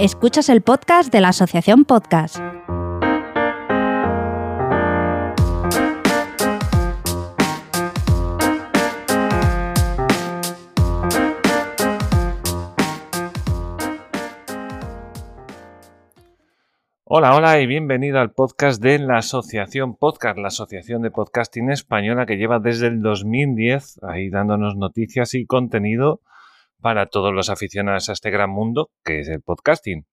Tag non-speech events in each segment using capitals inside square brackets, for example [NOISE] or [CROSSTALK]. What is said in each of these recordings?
Escuchas el podcast de la Asociación Podcast. Hola, hola y bienvenido al podcast de la Asociación Podcast, la Asociación de Podcasting Española que lleva desde el 2010 ahí dándonos noticias y contenido para todos los aficionados a este gran mundo que es el podcasting.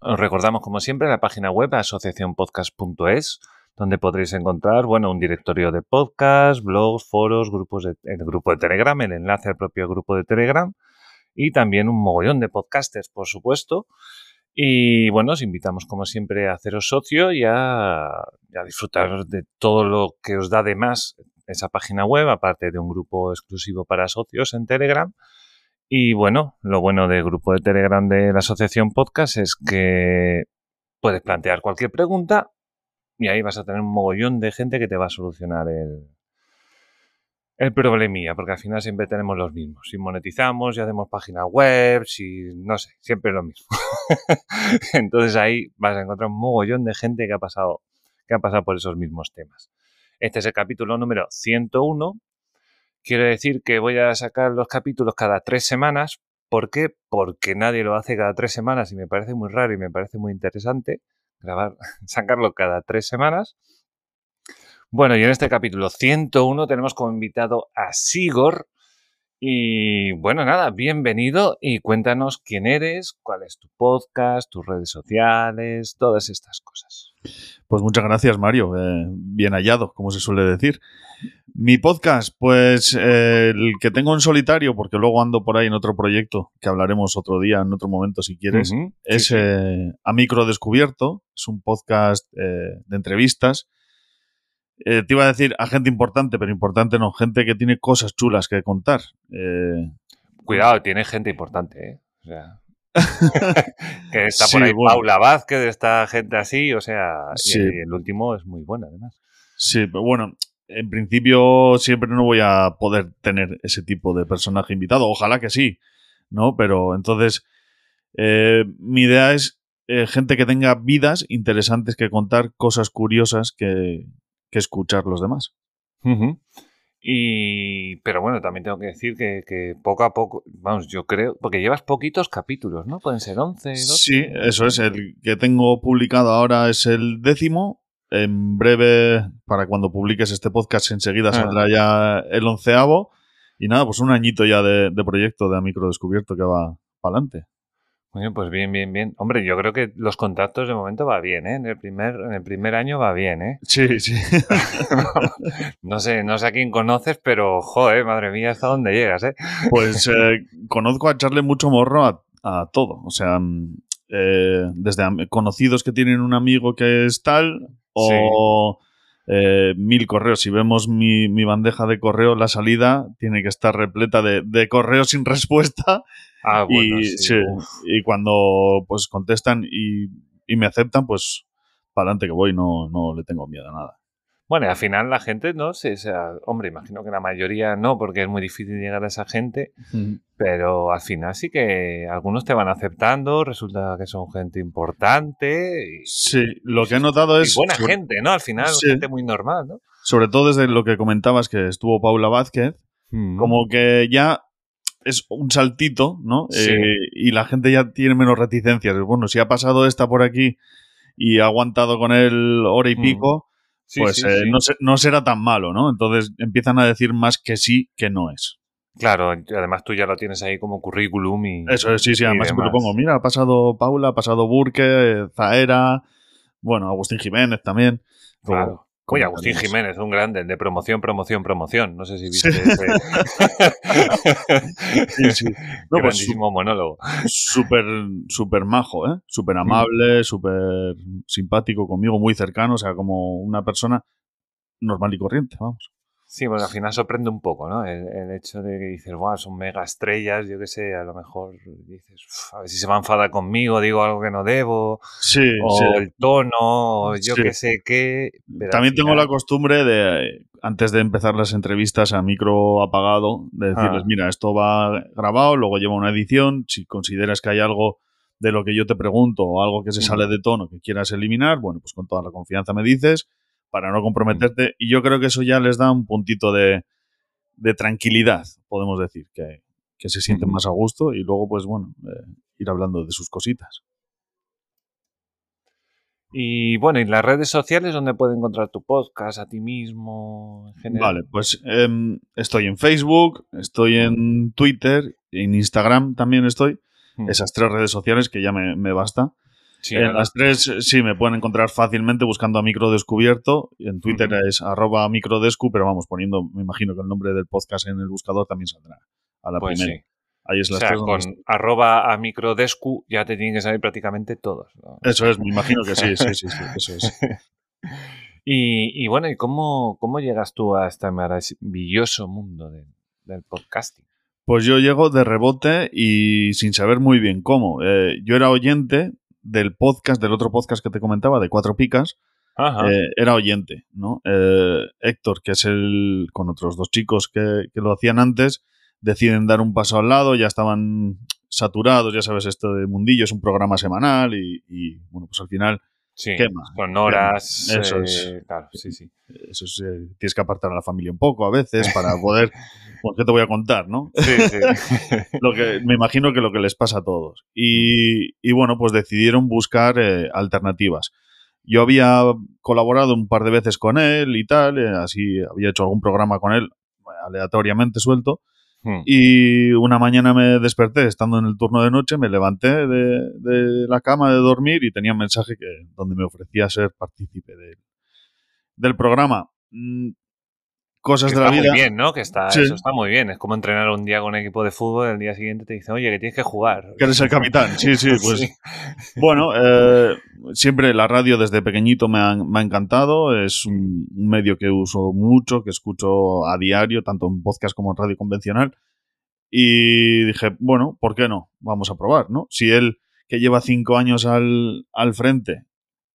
Os recordamos, como siempre, la página web asociacionpodcast.es, donde podréis encontrar, bueno, un directorio de podcast, blogs, foros, grupos de, el grupo de Telegram, el enlace al propio grupo de Telegram y también un mogollón de podcasters, por supuesto. Y bueno, os invitamos, como siempre, a haceros socio y a, a disfrutar de todo lo que os da de más esa página web, aparte de un grupo exclusivo para socios en Telegram y bueno, lo bueno del grupo de Telegram de la Asociación Podcast es que puedes plantear cualquier pregunta y ahí vas a tener un mogollón de gente que te va a solucionar el, el problemilla, porque al final siempre tenemos los mismos. Si monetizamos, si hacemos página web, si no sé, siempre lo mismo. [LAUGHS] Entonces ahí vas a encontrar un mogollón de gente que ha pasado, que ha pasado por esos mismos temas. Este es el capítulo número 101 Quiero decir que voy a sacar los capítulos cada tres semanas. ¿Por qué? Porque nadie lo hace cada tres semanas y me parece muy raro y me parece muy interesante grabar, [LAUGHS] sacarlo cada tres semanas. Bueno, y en este capítulo 101 tenemos como invitado a Sigor. Y bueno, nada, bienvenido y cuéntanos quién eres, cuál es tu podcast, tus redes sociales, todas estas cosas. Pues muchas gracias, Mario. Eh, bien hallado, como se suele decir. Mi podcast, pues eh, el que tengo en solitario, porque luego ando por ahí en otro proyecto que hablaremos otro día, en otro momento si quieres, es eh, A Micro Descubierto. Es un podcast de entrevistas. Te iba a decir a gente importante, pero importante no, gente que tiene cosas chulas que contar. Cuidado, tiene gente importante, ¿eh? O sea, [LAUGHS] que está por ahí Paula Vázquez, esta gente así, o sea, y el último es muy bueno además. Sí, pero bueno, en principio siempre no voy a poder tener ese tipo de personaje invitado, ojalá que sí, ¿no? Pero entonces, eh, mi idea es eh, gente que tenga vidas interesantes que contar, cosas curiosas que, que escuchar los demás. Y, pero bueno, también tengo que decir que, poco a poco, vamos, yo creo, porque llevas poquitos capítulos, ¿no? Pueden ser 11, 12. Sí, eso es. El que tengo publicado ahora es el décimo. En breve, para cuando publiques este podcast, enseguida ah. saldrá ya el onceavo. Y nada, pues un añito ya de, de proyecto de Micro Descubierto que va para adelante. Bueno, pues bien, bien, bien. Hombre, yo creo que los contactos de momento va bien, ¿eh? En el primer, en el primer año va bien, ¿eh? Sí, sí. [LAUGHS] no, sé, no sé a quién conoces, pero joder, madre mía, hasta dónde llegas, ¿eh? Pues eh, conozco a echarle mucho morro a, todo. O sea, mm, eh, desde conocidos que tienen un amigo que es tal, o eh, mil correos. Si vemos mi, bandeja de correo, la salida tiene que estar repleta de, de correos sin [LAUGHS] respuesta Ah, bueno, y, y cuando pues contestan y, me aceptan, pues para adelante que voy, no, no le tengo miedo a nada. Bueno, al final la gente, no sé, sea, hombre, imagino que la mayoría no, porque es muy difícil llegar a esa gente, pero al final sí que algunos te van aceptando, resulta que son gente importante. sí, lo que he notado es... buena gente, ¿no? Al final, gente muy normal, ¿no? Sobre todo desde lo que comentabas que estuvo Paula Vázquez, como que ya es un saltito, ¿no? Eh, y la gente ya tiene menos reticencias. Bueno, si ha pasado esta por aquí y ha aguantado con él hora y mm. Pues eh, no, será tan malo, ¿no? Entonces empiezan a decir más que sí que no es. Claro, además tú ya lo tienes ahí como currículum y. Eso es, sí, sí, además lo pongo. Mira, ha pasado Paula, ha pasado Burke, Zaera, bueno, Agustín Jiménez también. Claro. Oye, Agustín Jiménez, un grande, de promoción, promoción, promoción. No sé si viste ese. [LAUGHS] sí, sí. Pues Grandísimo monólogo. Súper, súper majo, ¿eh? Súper amable, súper simpático conmigo, muy cercano, o sea, como una persona normal y corriente, vamos. Sí, bueno, al final sorprende un poco, ¿no? El, hecho de que dices, wow, son mega estrellas, yo qué sé, a lo mejor dices, a ver si se va a enfadar conmigo, digo algo que no debo, sí, o el tono, o yo qué sé qué. También tengo la costumbre de, antes de empezar las entrevistas a micro apagado, de decirles, ah. mira, esto va grabado, luego lleva una edición, si consideras que hay algo de lo que yo te pregunto o algo que se sale de tono que quieras eliminar, bueno, pues con toda la confianza me dices para no comprometerte. Y yo creo que eso ya les da un puntito de, de tranquilidad, podemos decir, que, que se sienten más a gusto y luego, pues bueno, eh, ir hablando de sus cositas. Y bueno, ¿y las redes sociales donde puede encontrar tu podcast, a ti mismo, en general? Vale, pues em, estoy en Facebook, estoy en Twitter, en Instagram también estoy. Esas tres redes sociales que ya me, me basta. Sí, en las tres sí me pueden encontrar fácilmente buscando a Microdescubierto. En Twitter es arroba microdescu, pero vamos, poniendo, me imagino que el nombre del podcast en el buscador también saldrá a la Pues primera. sí. Ahí es O las sea, tres donde con arroba a microdescu ya te tienen que salir prácticamente todos. ¿no? Eso es, me imagino que sí, sí, sí, sí, eso es. [LAUGHS] Y, y bueno, ¿y cómo, cómo llegas tú a este maravilloso mundo de- del podcasting? Pues yo llego de rebote y sin saber muy bien cómo. Eh, yo era oyente del podcast, del otro podcast que te comentaba, de Cuatro Picas. Eh, era oyente, ¿no? Eh, Héctor, que es el, con otros dos chicos que, que lo hacían antes, deciden dar un paso al lado, ya estaban saturados, ya sabes, esto de Mundillo es un programa semanal y, y, bueno, pues al final sí, quema, con horas. Eso eh. Claro, sí, sí. eso es, eh, tienes que apartar a la familia un poco a veces para poder, [LAUGHS] pues, ¿qué te voy a contar, no? Sí, sí. [LAUGHS] lo que me imagino que lo que les pasa a todos. Y, y bueno, pues decidieron buscar eh, alternativas. Yo había colaborado un par de veces con él y tal, así había hecho algún programa con él aleatoriamente suelto. Hmm. Y una mañana me desperté, estando en el turno de noche, me levanté de, la cama de dormir y tenía un mensaje que, donde me ofrecía ser partícipe de- del programa. Cosas Que de la está vida. muy bien, ¿no? Que está, Sí. eso está muy bien. Es como entrenar un día con un equipo de fútbol y el día siguiente te dicen, oye, que tienes que jugar. Que eres el [LAUGHS] capitán. Sí, sí, pues Sí. Bueno, eh, siempre la radio desde pequeñito me ha, me ha encantado. Es un, un medio que uso mucho, que escucho a diario, tanto en podcast como en radio convencional. Y dije, bueno, ¿por qué no? Vamos a probar, ¿no? Si él, que lleva cinco años al, al frente,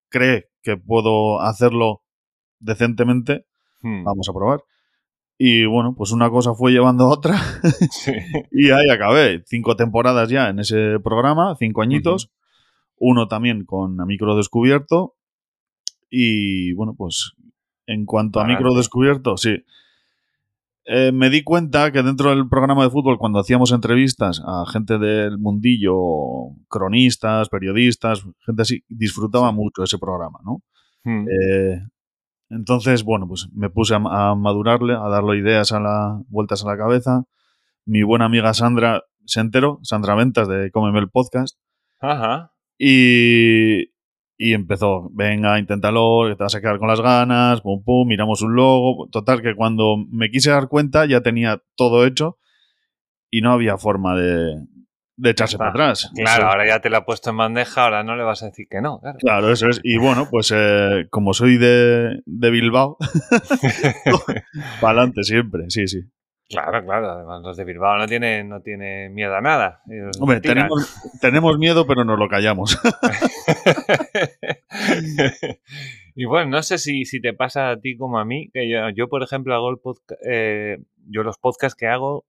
cree que puedo hacerlo decentemente, Hmm. vamos a probar. Y bueno, pues una cosa fue llevando a otra. [LAUGHS] Sí. [LAUGHS] Y ahí acabé. Cinco temporadas ya en ese programa, cinco añitos. Uno también con A Micro Descubierto. Y bueno, pues en cuanto a. Micro Descubierto, sí. Eh, me di cuenta que dentro del programa de fútbol, cuando hacíamos entrevistas a gente del mundillo, cronistas, periodistas, gente así, disfrutaba mucho ese programa, ¿no? Hmm. Eh, entonces, bueno, pues me puse a, a madurarle, a darle ideas a la vueltas a la cabeza. Mi buena amiga Sandra se enteró, Sandra Ventas de Cómeme el Podcast, Ajá. y, y empezó, venga, inténtalo, que te vas a quedar con las ganas, pum, pum, miramos un logo. Total, que cuando me quise dar cuenta ya tenía todo hecho y no había forma de, de echarse para atrás. Claro, Eso- ahora ya te la he puesto en bandeja, ahora no le vas a decir que no. Claro. Claro, eso es. Y bueno, pues eh, como soy de, de Bilbao, [LAUGHS] para adelante siempre, sí, sí. Claro, claro. Además, los de Bilbao no tienen, no tienen miedo a nada. Hombre, tenemos, tenemos miedo, pero nos lo callamos. [LAUGHS] [LAUGHS] y bueno, no sé si, si te pasa a ti como a mí, que yo, yo, por ejemplo, hago el podcast, yo los podcasts que hago,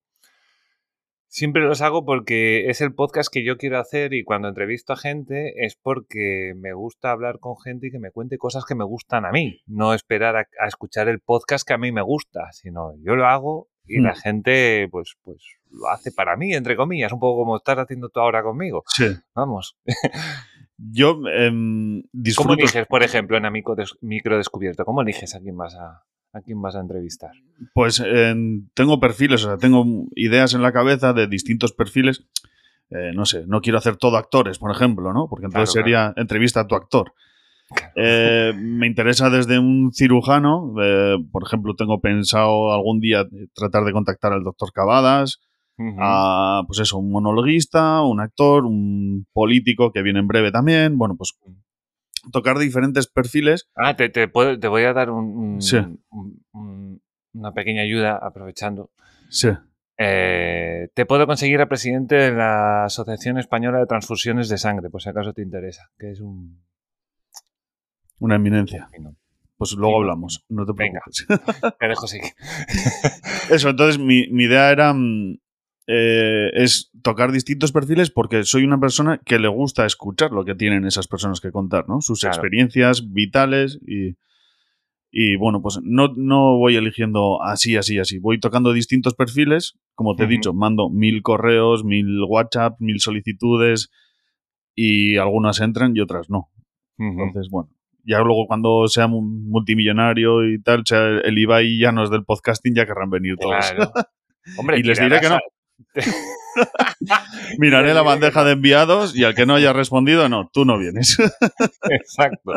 siempre los hago porque es el podcast que yo quiero hacer y cuando entrevisto a gente es porque me gusta hablar con gente y que me cuente cosas que me gustan a mí, no esperar a, a escuchar el podcast que a mí me gusta, sino yo lo hago y la Mm. gente pues, pues lo hace para mí, entre comillas, un poco como estás haciendo tú ahora conmigo. Sí. Vamos. [LAUGHS] Yo em, ¿Cómo eliges, por ejemplo, en Amico Micro Descubierto? ¿Cómo eliges a quién vas a, a quién vas a entrevistar? Pues em, tengo perfiles, o sea, tengo ideas en la cabeza de distintos perfiles. Eh, no sé, no quiero hacer todo actores, por ejemplo, ¿no? Porque entonces Claro, sería entrevista a tu actor. Eh, me interesa desde un cirujano, eh, por ejemplo, tengo pensado algún día tratar de contactar al doctor Cavadas, a, pues eso, un monologuista, un actor, un político que viene en breve también. Bueno, pues tocar diferentes perfiles. Ah, te, te puedo- te voy a dar un- un- Sí. un- un- una pequeña ayuda aprovechando. Sí. Eh, te puedo conseguir al presidente de la Asociación Española de Transfusiones de Sangre, por si acaso te interesa, que es un... Una eminencia. Pues luego hablamos, no te Venga. preocupes. [LAUGHS] Te dejo seguir. Eso, entonces mi, mi idea era mm, eh, es tocar distintos perfiles porque soy una persona que le gusta escuchar lo que tienen esas personas que contar, ¿no? Sus Claro. experiencias vitales y, y bueno, pues no, no voy eligiendo así, así, así. Voy tocando distintos perfiles. Como te he dicho, mando mil correos, mil WhatsApp, mil solicitudes y algunas entran y otras no. Entonces, bueno, ya luego cuando sea mu- multimillonario y tal, sea el Ibai ya no es del podcasting, ya querrán venir todos. Claro. [LAUGHS] Hombre, Y les diré que no. [LAUGHS] Miraré la bandeja de enviados y al que no haya respondido, no, tú no vienes. [LAUGHS] Exacto.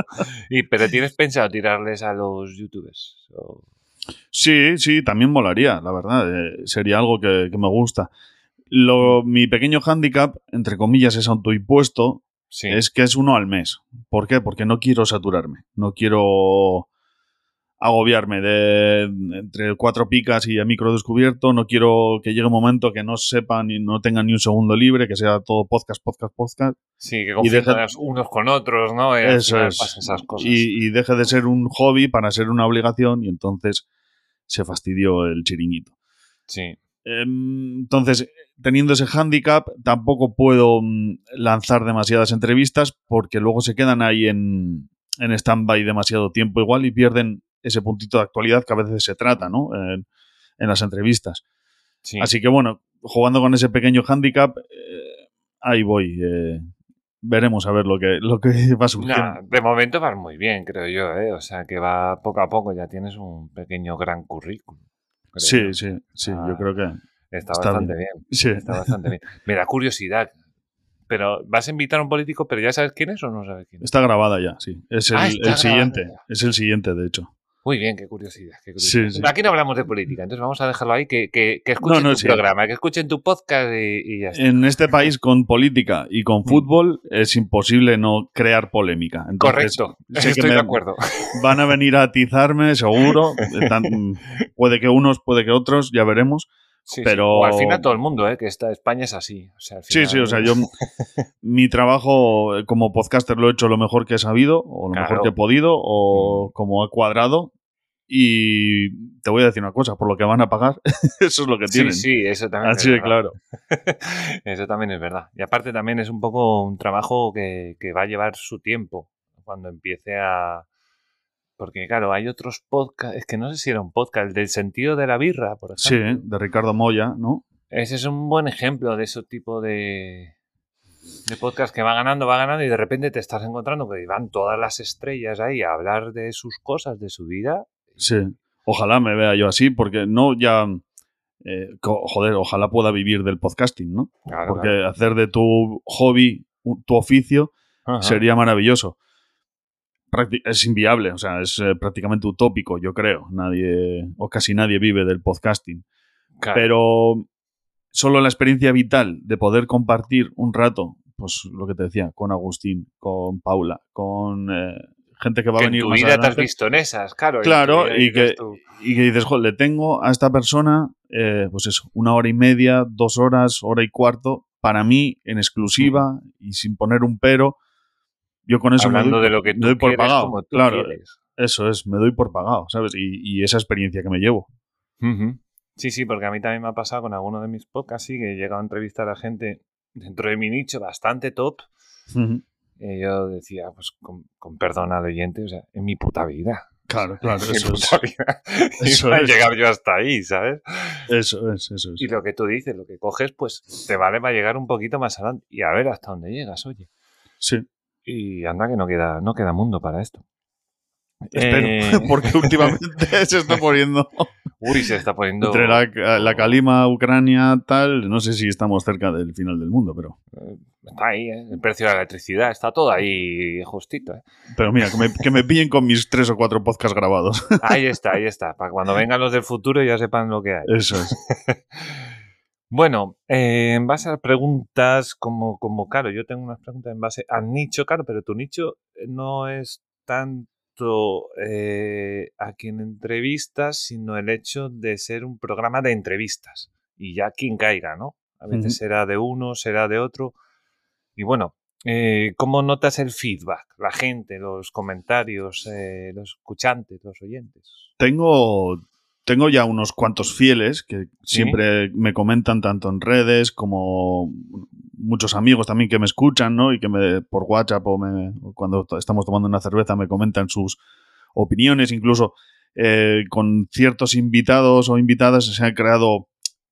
Y, pero tienes pensado tirarles a los youtubers. O- Sí, sí, también molaría, la verdad. eh, sería algo que, que me gusta. Lo, mi pequeño hándicap, entre comillas, es autoimpuesto, Sí. es que es uno al mes. ¿Por qué? Porque no quiero saturarme. No quiero agobiarme de entre cuatro picas y a micro descubierto. No quiero que llegue un momento que no sepan y no tengan ni un segundo libre, que sea todo podcast, podcast, podcast. Sí, que y unos con otros, ¿no? Y Eso es. esas cosas. Y, y deje de ser un hobby para ser una obligación y entonces se fastidió el chiringuito. Sí. Em, Entonces, teniendo ese hándicap, tampoco puedo mm, lanzar demasiadas entrevistas porque luego se quedan ahí en, en stand-by demasiado tiempo igual y pierden ese puntito de actualidad que a veces se trata, ¿no? En, en las entrevistas. sí. Así que bueno, jugando con ese pequeño hándicap, eh, ahí voy. eh, veremos a ver lo que, lo que va surgiendo. Nah, de momento vas muy bien, creo yo, ¿eh? O sea, que va poco a poco, ya tienes un pequeño gran currículum. creo Sí, sí, sí, Ah, yo creo que Está, está bastante bien. sí. Está bastante bien. Me da curiosidad. Pero, ¿vas a invitar a un político, pero ya sabes quién es o no sabes quién es? Está grabada ya, sí. Es el, Ah, el siguiente. ya. Es el siguiente, de hecho. Muy bien, qué curiosidad. Qué curiosidad. Sí, sí. Aquí no hablamos de política, entonces vamos a dejarlo ahí, que, que, que escuchen No, no, tu sí. programa, que escuchen tu podcast y, y ya está. En este país, con política y con fútbol, es imposible no crear polémica. Entonces, Correcto, estoy de acuerdo. [LAUGHS] Van a venir a atizarme, seguro. Eh, tan- puede que unos, puede que otros, ya veremos. Sí, sí. pero- O al final todo el mundo, ¿eh? que está, España es así. O sea, al Sí, final- sí, o sea, yo [LAUGHS] mi trabajo eh, como podcaster lo he hecho lo mejor que he sabido, o lo Claro. mejor que he podido, o Mm. como he cuadrado. Y te voy a decir una cosa, por lo que van a pagar, [LAUGHS] eso es lo que Sí, tienen. sí, eso también Así es claro. [LAUGHS] Eso también es verdad. Y aparte también es un poco un trabajo que, que va a llevar su tiempo cuando empiece a... Porque claro, hay otros podcasts, es que no sé si era un podcast, el del sentido de la birra, por Sí, ejemplo. de Ricardo Moya, ¿no? Ese es un buen ejemplo de ese tipo de, de podcast que va ganando, va ganando y de repente te estás encontrando que van todas las estrellas ahí a hablar de sus cosas, de su vida. Sí. Ojalá me vea yo así, porque no ya. eh, joder, ojalá pueda vivir del podcasting, ¿no? Claro, Porque claro. hacer de tu hobby tu oficio Ajá. sería maravilloso. Es inviable, o sea, es eh, prácticamente utópico, yo creo. Nadie, o casi nadie vive del podcasting. Claro. Pero solo la experiencia vital de poder compartir un rato, pues lo que te decía, con Agustín, con Paula, con eh, gente que va que a en venir tu más vida te has adelante. visto en esas, claro. en Claro, tu y dices que- y que dices, joder, le tengo a esta persona, eh, pues eso, una hora y media, dos horas, hora y cuarto, para mí, en exclusiva y sin poner un pero. Yo con eso me hablando doy, de lo que tú doy por pagado. como tú claro, quieres. eso es, me doy por pagado, ¿sabes? Y, y esa experiencia que me llevo. Sí, sí, porque a mí también me ha pasado con alguno de mis podcasts, sí, que he llegado a entrevistar a gente dentro de mi nicho bastante top. Y yo decía, pues con, con perdón al oyente, o sea, en mi puta vida. Claro, claro, [LAUGHS] En mi eso es. puta vida. [LAUGHS] Eso es. llegar yo hasta ahí, ¿sabes? Eso es, eso es. Y lo que tú dices, lo que coges, pues te vale para llegar un poquito más adelante. Y a ver hasta dónde llegas, oye. Sí, Y anda que no queda, no queda mundo para esto. espero. Eh, [LAUGHS] Porque últimamente [LAUGHS] se está poniendo Uy, se está poniendo. entre la, la calima, Ucrania, tal. No sé si estamos cerca del final del mundo, pero. Eh, Está ahí, ¿eh? El precio de la electricidad está todo ahí justito, ¿eh? Pero mira, que me, que me pillen con mis tres o cuatro podcasts grabados. Ahí está, ahí está. Para cuando vengan los del futuro ya sepan lo que hay. Eso es. [LAUGHS] Bueno, eh, en base a preguntas, como, como, claro, yo tengo unas preguntas en base al nicho, claro, pero tu nicho no es tanto eh, a quien entrevistas, sino el hecho de ser un programa de entrevistas. Y ya quien caiga, ¿no? A veces será de uno, será de otro. Y bueno, eh, ¿cómo notas el feedback? La gente, los comentarios, eh, los escuchantes, los oyentes. Tengo tengo ya unos cuantos fieles que siempre me comentan tanto en redes como muchos amigos también que me escuchan, ¿no? Y que me por WhatsApp o, me, cuando estamos tomando una cerveza me comentan sus opiniones, incluso eh, con ciertos invitados o invitadas se ha creado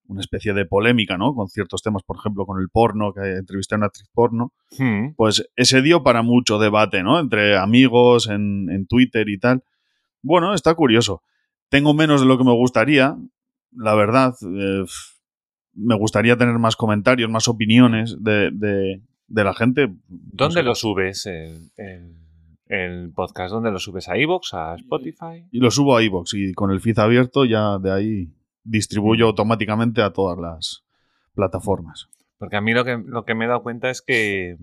una especie de polémica, ¿no? Con ciertos temas, por ejemplo, con el porno, que entrevisté a una actriz porno, Hmm. pues ese dio para mucho debate, ¿no? Entre amigos, en, en Twitter y tal. Bueno, está curioso. Tengo menos de lo que me gustaría, la verdad. eh, me gustaría tener más comentarios, más opiniones de, de- de la gente. ¿Dónde No sé. lo subes el, el- el podcast? ¿Dónde lo subes? ¿A iVoox? ¿A Spotify? Y lo subo a iVoox y con el feed abierto ya de ahí distribuyo automáticamente a todas las plataformas. Porque a mí lo que, lo que me he dado cuenta es que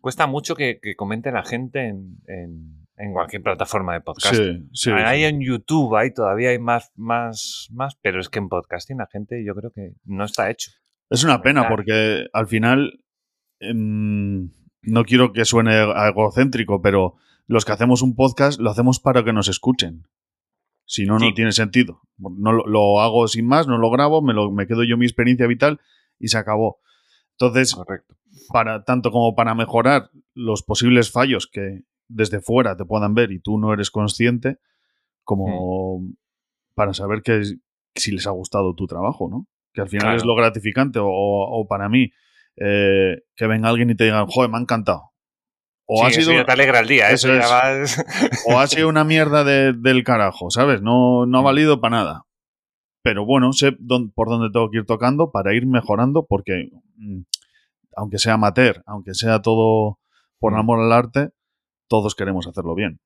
cuesta mucho que, que comente la gente en, en- en cualquier plataforma de podcast. Sí, sí. Ahí sí. en YouTube ahí todavía hay más, más, más, pero es que en podcasting la gente yo creo que no está hecho. Es una pena porque al final em, no quiero que suene egocéntrico, pero los que hacemos un podcast lo hacemos para que nos escuchen. Si no, no tiene sentido. No lo, lo hago sin más, no lo grabo, me, lo, me quedo yo mi experiencia vital y se acabó. Entonces, Correcto. para tanto como para mejorar los posibles fallos que desde fuera te puedan ver y tú no eres consciente, como para saber que si les ha gustado tu trabajo, ¿no? Que al final Claro. es lo gratificante, o, o para mí, eh, que venga alguien y te diga, joder, me ha encantado. O, Sí, ha eso sido, ya te alegra el día, Eso eso, ya es. vas- o ha sido una mierda de- del carajo, ¿sabes? No, no ha Mm. valido para nada. Pero bueno, sé por dónde tengo que ir tocando para ir mejorando, porque mm, aunque sea amateur, aunque sea todo por Mm. amor al arte, todos queremos hacerlo bien.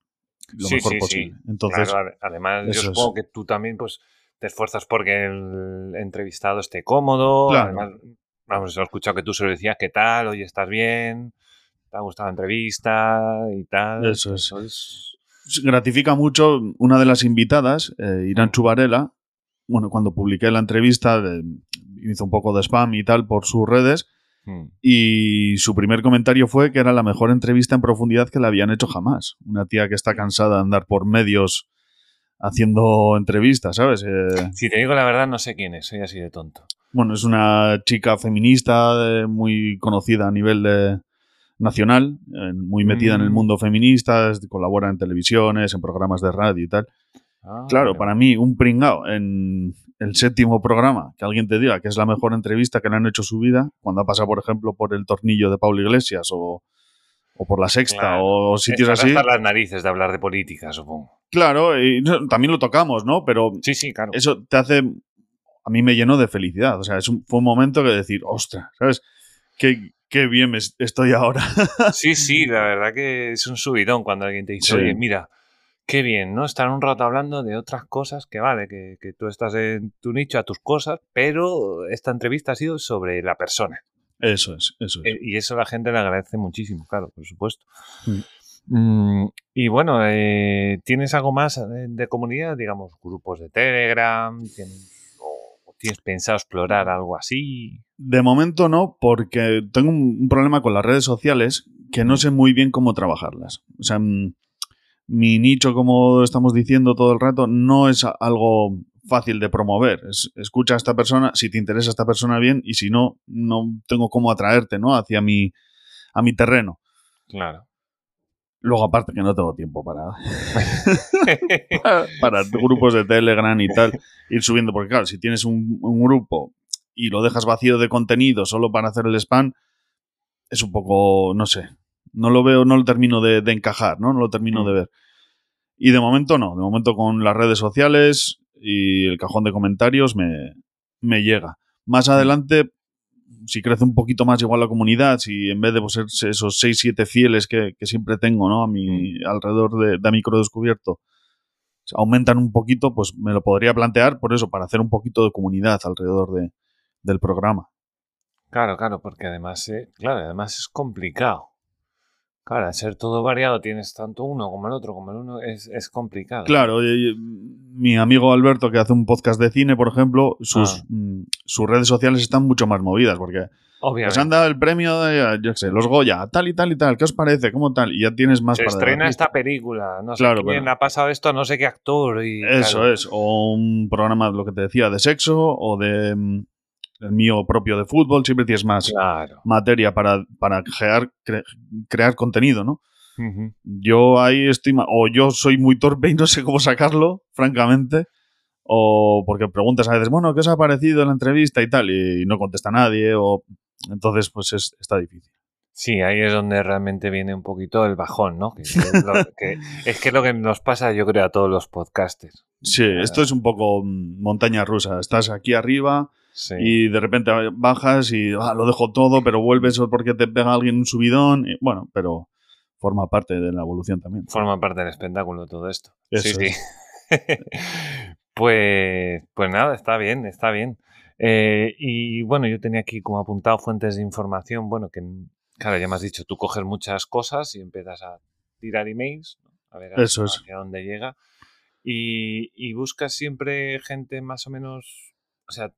Lo Sí, mejor sí, sí. posible. Entonces, Claro, ade- además, yo es. supongo que tú también pues, te esfuerzas porque el entrevistado esté cómodo. Claro. Además, vamos, he escuchado que tú se lo decías, ¿qué tal? Oye, ¿estás bien? ¿Te ha gustado la entrevista? Y tal. Eso es. es- gratifica mucho una de las invitadas, eh, Irán Mm. Chubarela. Bueno, cuando publiqué la entrevista, eh, hizo un poco de spam y tal por sus redes. Mm. Y su primer comentario fue que era la mejor entrevista en profundidad que le habían hecho jamás. Una tía que está cansada de andar por medios haciendo entrevistas, ¿sabes? Eh, Si te digo la verdad, no sé quién es, soy así de tonto. bueno, es una chica feminista eh, muy conocida a nivel de- nacional, eh, muy metida en el Mm. mundo feminista, colabora en televisiones, en programas de radio y tal. Ah, Claro, para mí, un pringao en el séptimo programa, que alguien te diga que es la mejor entrevista que le han hecho su vida, cuando ha pasado, por ejemplo, por el tornillo de Pablo Iglesias o, o por la sexta Claro. o sitios así. hasta las narices de hablar de política, supongo. Claro, y también lo tocamos, ¿no? Pero Sí, sí, claro. eso te hace. A mí me llenó de felicidad. O sea, es un, fue un momento que decir, ostras, ¿sabes? Qué, qué bien me es- estoy ahora. Sí, sí, [LAUGHS] la verdad que es un subidón cuando alguien te dice, Sí. oye, mira, qué bien, ¿no? Estar un rato hablando de otras cosas que vale, que, que tú estás en tu nicho a tus cosas, pero esta entrevista ha sido sobre la persona. Eso es, eso es. Eh, Y eso la gente le agradece muchísimo, claro, por supuesto. Mm. Mm, y bueno, eh, ¿tienes algo más de, de comunidad? Digamos, grupos de Telegram, ¿tienes, o tienes pensado explorar algo así? De momento no, porque tengo un, un problema con las redes sociales que no sé muy bien cómo trabajarlas. O sea, mm, mi nicho, como estamos diciendo todo el rato, no es algo fácil de promover. Es- escucha a esta persona, si te interesa esta persona bien, y si no, no tengo cómo atraerte, ¿no? Hacia mi, a mi terreno. Claro. Luego, aparte que no tengo tiempo para, [LAUGHS] para grupos de Telegram y tal, ir subiendo, porque claro, si tienes un, un grupo y lo dejas vacío de contenido solo para hacer el spam, es un poco, no sé, no lo veo, no lo termino de, de encajar, ¿no? No lo termino Mm. de ver. Y de momento no, de momento con las redes sociales y el cajón de comentarios me, me llega. Más adelante, si crece un poquito más igual la comunidad, si en vez de pues, ser esos 6, 7 fieles que, que siempre tengo, ¿no? A mi, alrededor de, de micro descubierto, aumentan un poquito, pues me lo podría plantear por eso, para hacer un poquito de comunidad alrededor de, del programa. Claro, claro, porque además, eh, claro, además es complicado. Claro, al ser todo variado, tienes tanto uno como el otro, como el uno, es, es complicado. Claro, y- y mi amigo Alberto, que hace un podcast de cine, por ejemplo, sus, Ah. mm, sus redes sociales están mucho más movidas, porque Obviamente. os han dado el premio de, yo qué sé, los Goya, tal y tal y tal, ¿qué os parece? ¿Cómo tal? Y ya tienes más Se para estrena debatir. esta película, no sé Claro, quién pero- ha pasado esto no sé qué actor. Y, Eso claro, es, o un programa, lo que te decía, de sexo, o de mm, el mío propio de fútbol, siempre tienes más Claro. materia para, para crear, cre- crear contenido, ¿no? Yo ahí estoy, o yo soy muy torpe y no sé cómo sacarlo, francamente, o porque preguntas a veces, bueno, ¿qué os ha parecido en la entrevista y tal? Y no contesta nadie, o entonces pues es- está difícil. Sí, ahí es donde realmente viene un poquito el bajón, ¿no? Que, es, lo [LAUGHS] que, es que lo que nos pasa, yo creo, a todos los podcasters. Sí, esto es un poco mm, montaña rusa. Estás aquí arriba Sí. y de repente bajas y ah, lo dejo todo, pero vuelves porque te pega alguien un subidón. y, bueno, pero forma parte de la evolución también. Forma parte del espectáculo todo esto. Eso sí, sí. [LAUGHS] pues, pues nada, está bien, está bien. Eh, y bueno, yo tenía aquí como apuntado fuentes de información. Bueno, que claro, ya me has dicho, tú coges muchas cosas y empiezas a tirar emails, ¿no? a ver Eso es. hacia dónde llega. Y, y buscas siempre gente más o menos, o sea,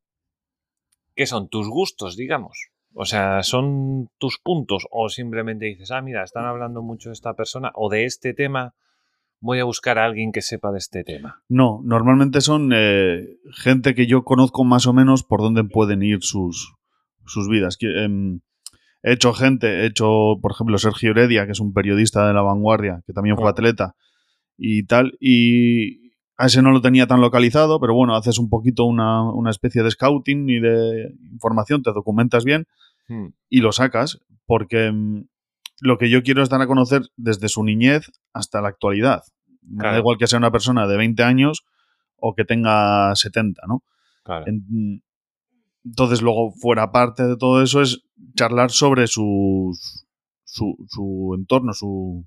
¿qué son tus gustos, digamos? O sea, ¿son tus puntos? O simplemente dices, ah, mira, están hablando mucho de esta persona o de este tema, voy a buscar a alguien que sepa de este tema. No, normalmente son eh, gente que yo conozco más o menos por dónde pueden ir sus, sus vidas. Em, he hecho gente, he hecho, por ejemplo, Sergio Heredia, que es un periodista de la vanguardia, que también fue Ah. atleta y tal, y a ese no lo tenía tan localizado, pero bueno, haces un poquito una, una especie de scouting y de información, te documentas bien Hmm, y lo sacas, porque mm, lo que yo quiero es dar a conocer desde su niñez hasta la actualidad. Me Claro. da igual que sea una persona de 20 años o que tenga 70, ¿no? claro. En- entonces, luego, fuera parte de todo eso, es charlar sobre sus, su, su entorno, su...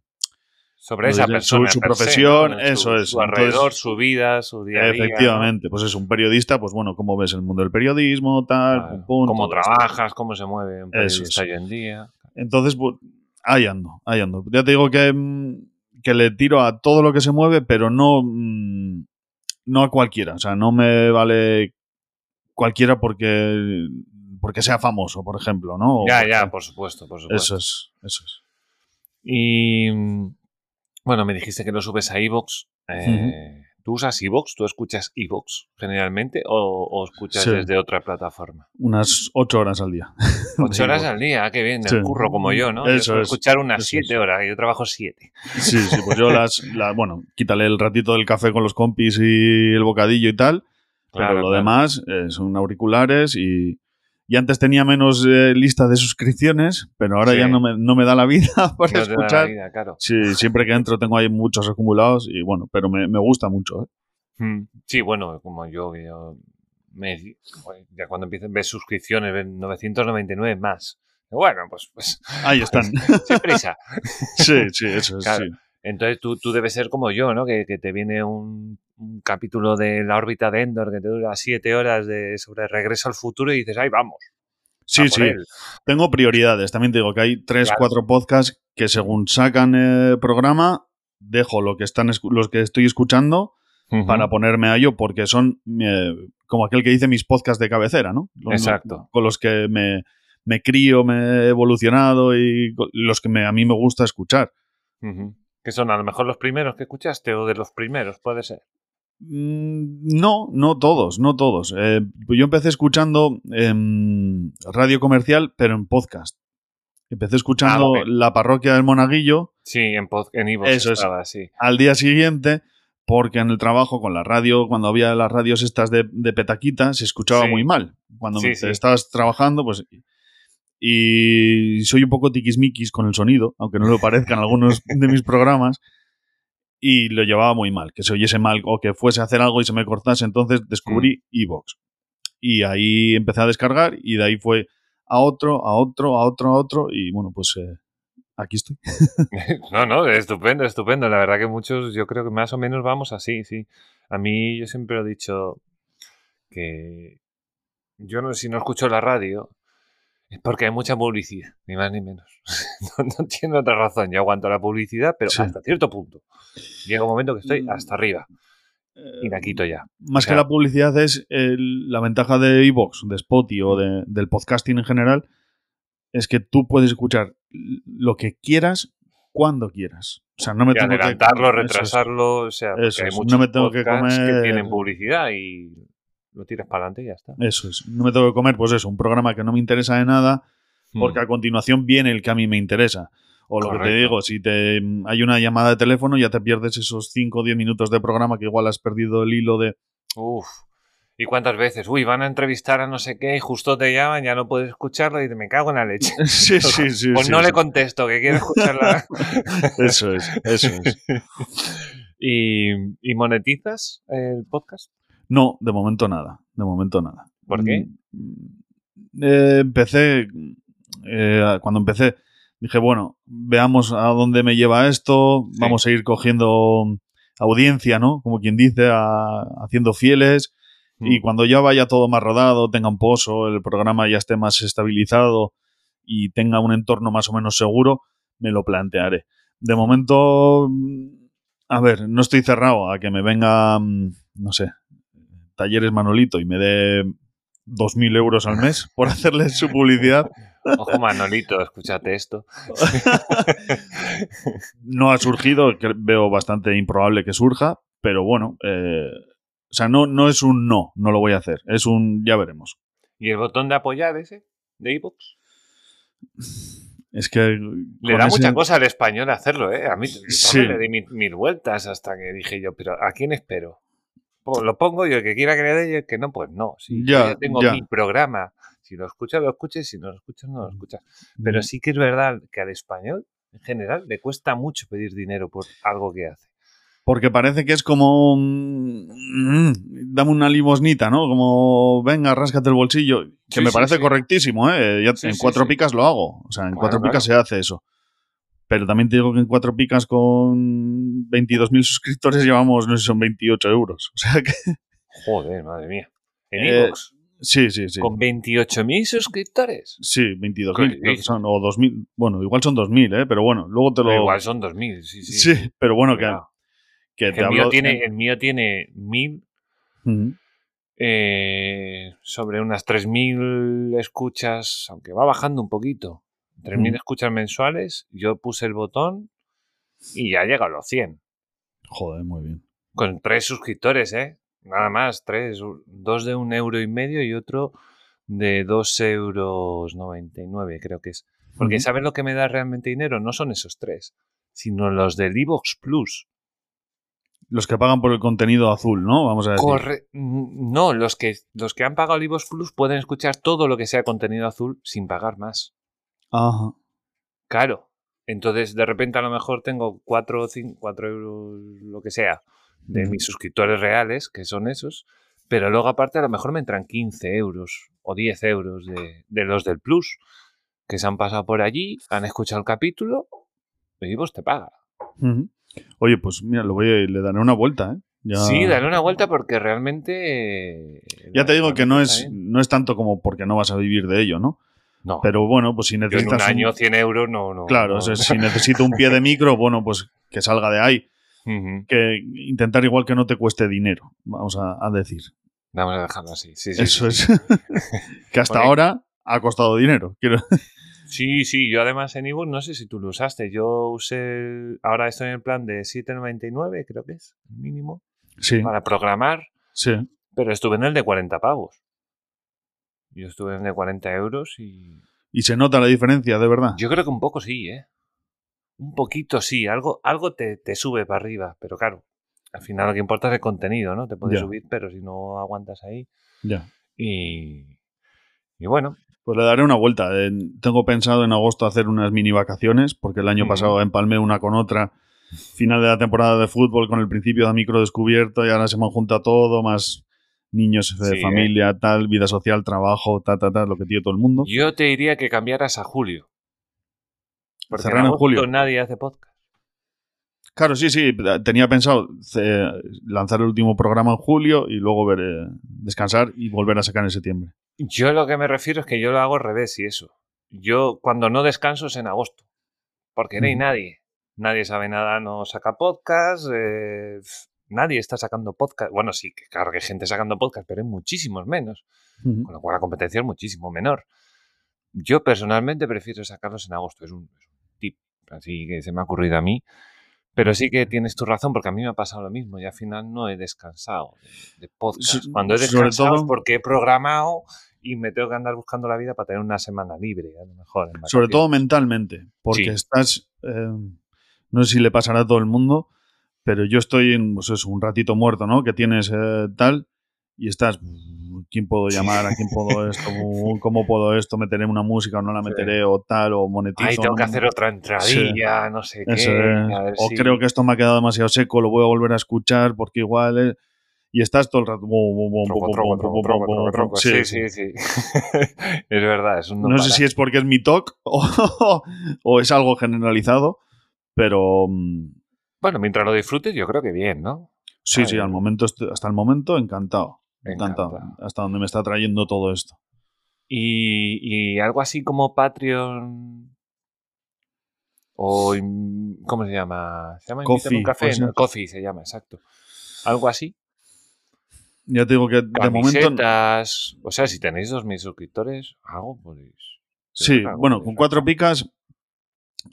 Sobre lo esa persona. su- su se, profesión, ¿no? eso Su- es. Su alrededor, Entonces- su vida, su día a día. Efectivamente, pues es un periodista, pues bueno, cómo ves el mundo del periodismo, tal, Claro. pum, pum, Cómo esto. trabajas, cómo se mueve un Eso periodista es. hoy en día. Entonces, pues, ahí ando, ahí ando. Ya te digo que, mm, que le tiro a todo lo que se mueve, pero no, mm, no a cualquiera. O sea, no me vale cualquiera porque, porque sea famoso, por ejemplo, ¿no? O Ya, porque- ya, por supuesto, por supuesto. Eso es, eso es. Y mm, bueno, me dijiste que lo subes a Evox. Eh, ¿Tú usas Evox? ¿Tú escuchas Evox generalmente o, o escuchas Sí. desde otra plataforma? Unas ocho horas al día. [LAUGHS] Ocho horas al día, qué bien, Sí. curro como yo, ¿no? Eso es, escuchar unas eso siete es. horas, yo trabajo siete. Sí, sí, pues yo las, la- bueno, quítale el ratito del café con los compis y el bocadillo y tal, Claro, pero lo claro. demás eh, son auriculares y, y antes tenía menos eh, lista de suscripciones, pero ahora Sí. ya no me, no me da la vida [LAUGHS] para No te da la escuchar. vida, claro. Sí, siempre que entro tengo ahí muchos acumulados y bueno, pero me, me gusta mucho. ¿eh? Mm, Sí, bueno, como yo, me, ya cuando empiecen ves suscripciones, ven 999 más. Bueno, pues, pues [LAUGHS] Ahí están. [LAUGHS] sin prisa. sí, sí, eso es. Claro. sí. Entonces tú, tú debes ser como yo, ¿no? Que, que te viene un, un capítulo de la órbita de Endor que te dura siete horas de, sobre regreso al futuro y dices, ¡ay, vamos! Sí, sí. él". Tengo prioridades. También te digo que hay tres, Claro. cuatro podcasts que según sacan eh, programa, dejo lo que están los que estoy escuchando para ponerme a ello porque son eh, como aquel que dice mis podcasts de cabecera, ¿no? Exacto. Con los que me, me crío, me he evolucionado y los que me- a mí me gusta escuchar. Que son a lo mejor los primeros que escuchaste o de los primeros, puede ser. Mm, No, no todos, no todos. Eh, yo empecé escuchando em, radio comercial, pero en podcast. Empecé escuchando Ah. La Parroquia del Monaguillo Sí, en, en Eso es. estaba, sí. al día siguiente, porque en el trabajo con la radio, cuando había las radios estas de, de petaquita, se escuchaba Sí. muy mal. Cuando Sí, me- sí. estabas trabajando, pues... Y soy un poco tiquismiquis con el sonido, aunque no lo parezca en algunos de mis programas. Y lo llevaba muy mal, que se oyese mal o que fuese a hacer algo y se me cortase. Entonces descubrí Evox. Y ahí empecé a descargar y de ahí fue a otro, a otro, a otro, a otro. Y bueno, pues eh, aquí estoy. [LAUGHS] No, no, estupendo, estupendo. La verdad que muchos, yo creo que más o menos vamos así, sí. A mí yo siempre he dicho que yo no, si no escucho la radio, Es porque hay mucha publicidad, ni más ni menos. [LAUGHS] no, no tiene otra razón. Yo aguanto la publicidad, pero Sí. hasta cierto punto. Llega un momento que estoy Mm. hasta arriba y la quito ya. Más O sea- que la publicidad es el- la ventaja de iVoox, de Spotify o de- del podcasting en general, es que tú puedes escuchar lo que quieras cuando quieras. O sea, no me tengo que- adelantarlo, eso es. retrasarlo, o sea, hay muchos No me tengo que podcasts que comer- tienen publicidad y lo tiras para adelante y ya está. Eso es. No me tengo que comer, pues eso, un programa que no me interesa de nada, porque Mm. a continuación viene el que a mí me interesa. O lo que te digo, si te hay una llamada de teléfono, ya te pierdes esos 5 o 10 minutos de programa que igual has perdido el hilo de. Uf. ¿Y cuántas veces? Uy, van a entrevistar a no sé qué y justo te llaman, ya no puedes escucharlo y te me cago en la leche. [LAUGHS] Sí, [LAUGHS] sí, sí. Pues sí, no sí. le contesto, que quiero escucharla. [LAUGHS] Eso es, eso es. ¿Y, y monetizas el podcast? No, de momento nada. De momento nada. ¿Por qué? Mm, eh, empecé. eh, cuando empecé, dije, bueno, veamos a dónde me lleva esto. Sí. Vamos a ir cogiendo audiencia, ¿no? Como quien dice, a- haciendo fieles. Y Mm. cuando ya vaya todo más rodado, tenga un pozo, el programa ya esté más estabilizado y tenga un entorno más o menos seguro, me lo plantearé. De momento, mm, a ver, no estoy cerrado a que me venga, no sé, Talleres Manolito y me dé 2.000 euros al mes por hacerle su publicidad. Ojo, Manolito, escúchate esto. [LAUGHS] No ha surgido, veo bastante improbable que surja, pero bueno, eh, o sea, no, no es un no, no lo voy a hacer, es un ya veremos. ¿Y el botón de apoyar ese? ¿De iVoox? Es que... Le da ese- mucha cosa al español hacerlo, ¿eh? A mí Sí. le di mil, mil vueltas hasta que dije yo, pero ¿a quién espero? Lo pongo y el que quiera que le dé y el que no, pues no. Si yo Ya, ya tengo ya. mi programa, si lo escuchas, lo escuches, si no lo escuchas, no lo escuchas. Mm. Pero sí que es verdad que al español, en general, le cuesta mucho pedir dinero por algo que hace. Porque parece que es como. mm, dame una limosnita, ¿no? Como, venga, ráscate el bolsillo. Que Sí, me sí, parece sí. correctísimo, ¿eh? Ya en cuatro picas lo hago. O sea, en Claro, cuatro claro. picas se hace eso. Pero también te digo que en cuatro picas con 22.000 suscriptores llevamos, no sé si son 28 euros. O sea que. Joder, madre mía. En Eh, iVoox, Sí, sí, sí. con 28.000 suscriptores. Sí, 22.000 ¿Qué creo que dices? son. O 2.000. Bueno, igual son 2.000, ¿eh? Pero bueno, luego te lo. Pero igual son 2.000, sí, sí. Sí, pero bueno, que, Cuidado. que Que te el, mío hablo. tiene, el mío tiene 1.000 Ujú. eh, sobre unas 3.000 escuchas, aunque va bajando un poquito. 3.000 Mm. escuchas mensuales, yo puse el botón y ya llega a los 100. Joder, muy bien. Con tres suscriptores, ¿eh? Nada más, tres. Dos de un euro y medio y otro de 2 euros 99, creo que es. Porque Ujú. ¿sabes lo que me da realmente dinero? No son esos tres, sino los del Evox Plus. Los que pagan por el contenido azul, ¿no? Vamos a decir. Corre no, los que, los que han pagado el Evox Plus pueden escuchar todo lo que sea contenido azul sin pagar más. Ajá. Claro. Entonces, de repente, a lo mejor tengo 4 o 5, 4 euros, lo que sea, de mis suscriptores reales, que son esos, pero luego, aparte, a lo mejor me entran 15 euros o 10 euros de, de los del Plus, que se han pasado por allí, han escuchado el capítulo, y vos te paga. Oye, pues mira, lo voy a, le daré una vuelta, ¿eh? Ya, Sí, dale una vuelta porque realmente. ya te digo que no es, no es tanto como porque no vas a vivir de ello, ¿no? No, Pero bueno, pues si yo en necesitas. un un- año 100 euros no. no claro, no. o sea, si necesito un pie de micro, [LAUGHS] bueno, pues que salga de ahí. Que intentar igual que no te cueste dinero, vamos a, a decir. Vamos a dejarlo así. Sí, sí, Eso sí, es. [LAUGHS] que hasta Porque- ahora ha costado dinero. Quiero... Sí, sí, yo además en ebook no sé si tú lo usaste. Yo usé. Ahora estoy en el plan de 7,99, creo que es el mínimo, Sí, para programar, sí. pero estuve en el de 40 pavos. Yo estuve en el de 40 euros y. Y se nota la diferencia, de verdad. Yo creo que un poco sí, ¿eh? Un poquito sí, algo, algo te, te sube para arriba, pero claro, al final lo que importa es el contenido, ¿no? Te puede subir, pero si no aguantas ahí. Ya. Y. Y bueno, Pues le daré una vuelta. Eh, tengo pensado en agosto hacer unas mini vacaciones, porque el año pasado empalmé una con otra. Final de la temporada de fútbol con el principio de micro descubierto y ahora se me junta todo, más niños de Sí, ¿eh? familia, tal, vida social, trabajo, ta, ta, ta, lo que tiene todo el mundo. yo te diría que cambiaras a julio. Porque Cerrar en julio. nadie hace podcast. Claro, sí, sí, tenía pensado eh, lanzar el último programa en julio y luego ver, eh, descansar y volver a sacar en septiembre. Yo lo que me refiero es que yo lo hago al revés y eso. yo cuando no descanso es en agosto, porque no hay Ujú. nadie. Nadie sabe nada, no saca podcast, eh, nadie está sacando podcast. Bueno, sí, que claro que hay gente sacando podcast, pero hay muchísimos menos, con lo cual la competencia es muchísimo menor. Yo personalmente prefiero sacarlos en agosto, es un, es un tip, así que se me ha ocurrido a mí. Pero sí que tienes tu razón, porque a mí me ha pasado lo mismo y al final no he descansado de, de podcast. Cuando he descansado es porque he programado y me tengo que andar buscando la vida para tener una semana libre, a lo mejor. Sobre todo mentalmente, porque Sí. estás, eh, no sé si le pasará a todo el mundo, pero yo estoy en pues eso, un ratito muerto, ¿no? Que tienes eh, tal y estás, ¿quién puedo llamar? ¿A quién puedo [LAUGHS] esto? ¿Cómo puedo esto? ¿Meteré una música o no la Sí. meteré o tal? ¿O monetizo? O tengo que hacer otra entradilla, no sé qué. A ver O si- creo que esto me ha quedado demasiado seco, lo voy a volver a escuchar porque igual... es- Y estás todo el rato... sí, Sí, sí. sí, sí. [LAUGHS] es verdad, es un no No sé si es porque es mi talk [LAUGHS] o, o es algo generalizado, pero mm, Bueno, mientras lo disfrutes, yo creo que bien, ¿no? sí, Ay, sí, al momento, hasta el momento encantado. Encantado. Hasta donde me está trayendo todo esto. Y, y algo así como Patreon. O. ¿Cómo se llama? ¿Se llama Invítame un Coffee, café? No, Coffee se llama, exacto. Algo así. Ya te digo que de momento. O sea, si tenéis 2.000 suscriptores, algo podéis. Sí, bueno, con cuatro picas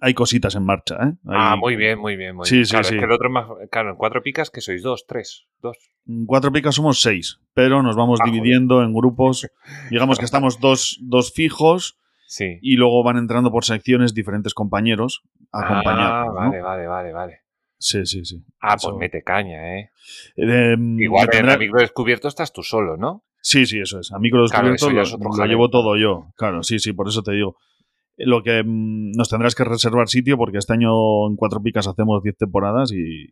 hay cositas en marcha, ¿eh? Ah, muy bien, muy bien, muy Sí, bien. sí, claro, sí. es que el otro es más. Claro, en cuatro picas que sois dos, tres, dos. En cuatro picas somos seis, pero nos vamos Ah, joder. dividiendo en grupos. Digamos que estamos dos, dos fijos Sí. y luego van entrando por secciones diferentes compañeros a Ah, vale, vale, vale, vale. Sí, sí, sí. Ah, Eso- pues mete caña, ¿eh? Eh, Igual en tendrá- el micro descubierto estás tú solo, ¿no? Sí, sí, eso es. A micro Claro, descubierto ya lo, llevo todo yo. Claro, sí, sí, por eso te digo. Lo que mm, nos tendrás que reservar sitio porque este año en Cuatro Picas hacemos 10 temporadas y,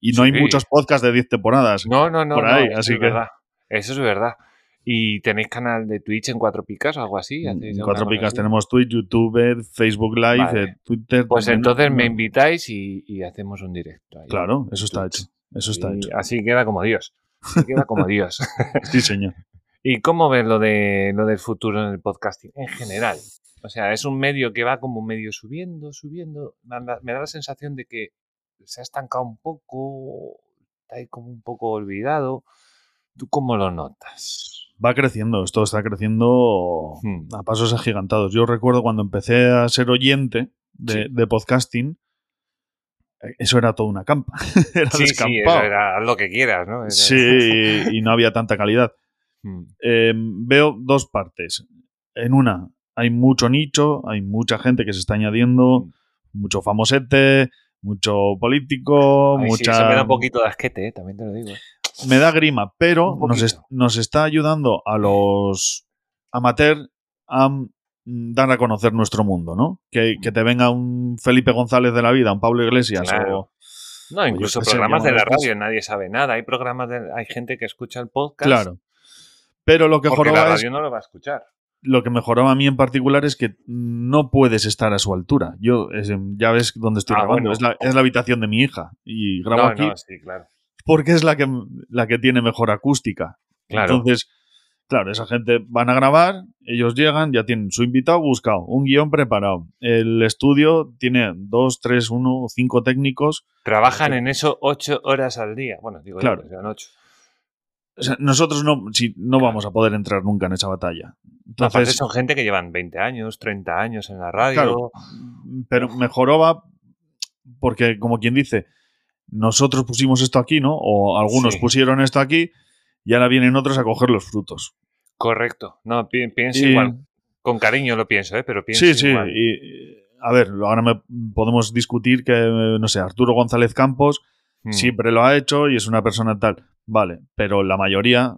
y no hay muchos podcasts de 10 temporadas. No, no, no. por no, ahí, eso así es que- verdad. Eso es verdad. ¿Y tenéis canal de Twitch en Cuatro Picas o algo así? ¿Hacéis En Cuatro Picas así? tenemos Twitch, YouTube, Facebook Live, Vale. eh, Twitter. Pues también. entonces me invitáis y, y hacemos un directo. ahí. Claro, eso está Twitch. hecho. Eso está Y hecho. Así queda como Dios. Así queda como [LAUGHS] Dios. Sí, señor. [LAUGHS] ¿Y cómo ves lo, de, lo del futuro en el podcasting en general? O sea, es un medio que va como medio subiendo, subiendo. Me da, la sensación de que se ha estancado un poco, está ahí como un poco olvidado. ¿Tú cómo lo notas? Va creciendo, esto está creciendo Hmm. a pasos agigantados. Yo recuerdo cuando empecé a ser oyente de, Sí. de podcasting, eh, eso era toda una campa. [LAUGHS] era Sí, sí, eso era lo que quieras, ¿no? Era- Sí, y no había tanta calidad. [LAUGHS] Hmm. Eh, veo dos partes. En una, hay mucho nicho, hay mucha gente que se está añadiendo, Mm. mucho famosete, mucho político, Ay, sí, mucha... eso me da un poquito de asquete, ¿eh? también te lo digo. ¿eh? me da grima, pero nos, está ayudando a los amateur a mm, dar a conocer nuestro mundo, ¿no? Que, que te venga un Felipe González de la vida, un Pablo Iglesias Claro. o... No, incluso programas de la radio, nadie sabe nada. Hay programas de, hay gente que escucha el podcast. Claro. Pero lo que porque la joroba radio es no lo va a escuchar. Lo que mejoraba a mí en particular es que no puedes estar a su altura. Yo, es- ya ves dónde estoy Ah, grabando. bueno. Es, la, es la habitación de mi hija. Y grabo No, aquí no, sí, claro. porque es la que, la que tiene mejor acústica. Claro. Entonces, claro, esa gente van a grabar, ellos llegan, ya tienen su invitado buscado, un guion preparado. El estudio tiene dos, tres, uno, cinco técnicos. Trabajan en eso ocho horas al día. Bueno, digo, Claro. yo, ocho. O sea, nosotros no, si, no vamos a poder entrar nunca en esa batalla. No, aparte Entonces, son gente que llevan 20 años, 30 años en la radio. Claro. pero mejoró va porque, como quien dice, nosotros pusimos esto aquí, ¿no? O algunos Sí. pusieron esto aquí y ahora vienen otros a coger los frutos. Correcto. No, pi- pienso Y- igual. Con cariño lo pienso, ¿eh? pero pienso Sí, sí. igual. Y, a ver, ahora me- podemos discutir que, no sé, Arturo González Campos Mm. siempre lo ha hecho y es una persona tal. Vale, pero la mayoría,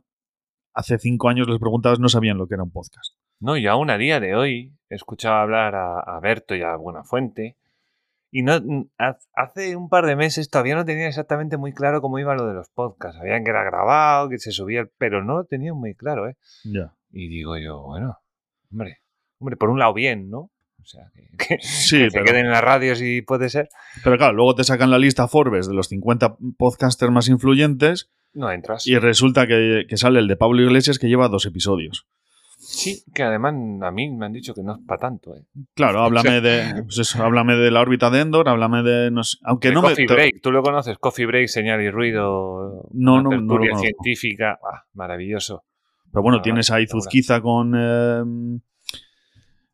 hace cinco años les preguntabas, no sabían lo que era un podcast. No, y aún a día de hoy he escuchado hablar a, a Berto y a Buenafuente. Y no, ha- hace un par de meses todavía no tenía exactamente muy claro cómo iba lo de los podcasts. Sabían que era grabado, que se subía, pero no lo tenían muy claro, ¿eh? Ya. Y digo yo, bueno, hombre, hombre, por un lado bien, ¿no? O sea, que, [LAUGHS] que- Sí, que se pero, queden en la radio si puede ser. pero claro, luego te sacan la lista Forbes de los 50 podcasters más influyentes No entras. y resulta que, que sale el de Pablo Iglesias que lleva dos episodios. Sí, que además a mí me han dicho que no es para tanto. ¿eh? Claro, [LAUGHS] háblame de, pues eso, háblame de la órbita de Endor, háblame de, no sé, aunque De no Coffee me... Break, ¿tú lo conoces? Coffee Break, señal y ruido. No, no, no lo científica. Ah, maravilloso. Pero bueno, Ah, tienes a espectacular. Izuzquiza con eh,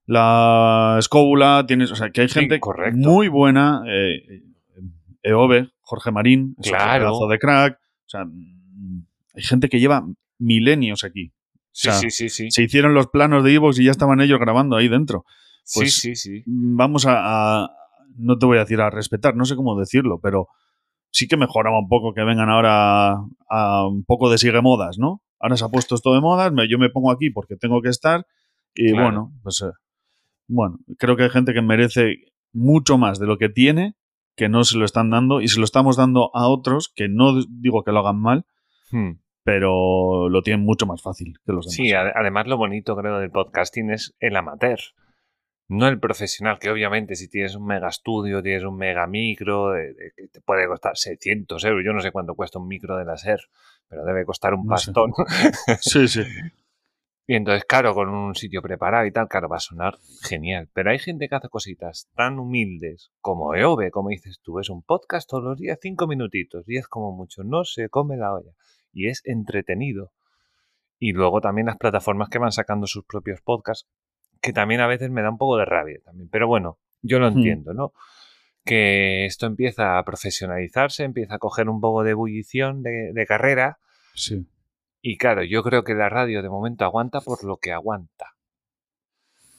la escóbula, tienes, o sea, que hay Sí, gente correcto. muy buena, eh, Eove, Jorge Marín, Claro. pedazo de crack, o sea, hay gente que lleva milenios aquí. Sí, O sea, sí, sí, sí. Se hicieron los planos de Evox y ya estaban ellos grabando ahí dentro. pues- sí, sí, sí. Vamos a, a- no te voy a decir a respetar, no sé cómo decirlo, pero sí que mejoraba un poco que vengan ahora a, a un poco de sigue modas, ¿no? Ahora se ha puesto esto de modas, me- yo me pongo aquí porque tengo que estar y Claro. bueno, pues eh, bueno, creo que hay gente que merece mucho más de lo que tiene que no se lo están dando y se lo estamos dando a otros que no digo que lo hagan mal, Hmm. pero lo tienen mucho más fácil que los demás. Sí, ade- además lo bonito creo del podcasting es el amateur, no el profesional, que obviamente si tienes un mega estudio, tienes un mega micro, que te puede costar 600 euros, yo no sé cuánto cuesta un micro de la SER, pero debe costar un No sé. pastón. Sí, sí. [LAUGHS] y entonces, claro, con un sitio preparado y tal, claro, va a sonar genial. Pero hay gente que hace cositas tan humildes como Eove, como dices tú, es un podcast todos los días, cinco minutitos, diez como mucho, no se come la olla. Y es entretenido. Y luego también las plataformas que van sacando sus propios podcasts, que también a veces me da un poco de rabia también. Pero bueno, yo lo Hmm. entiendo, ¿no? Que esto empieza a profesionalizarse, empieza a coger un poco de ebullición de, de carrera. sí. Y claro, yo creo que la radio de momento aguanta por lo que aguanta.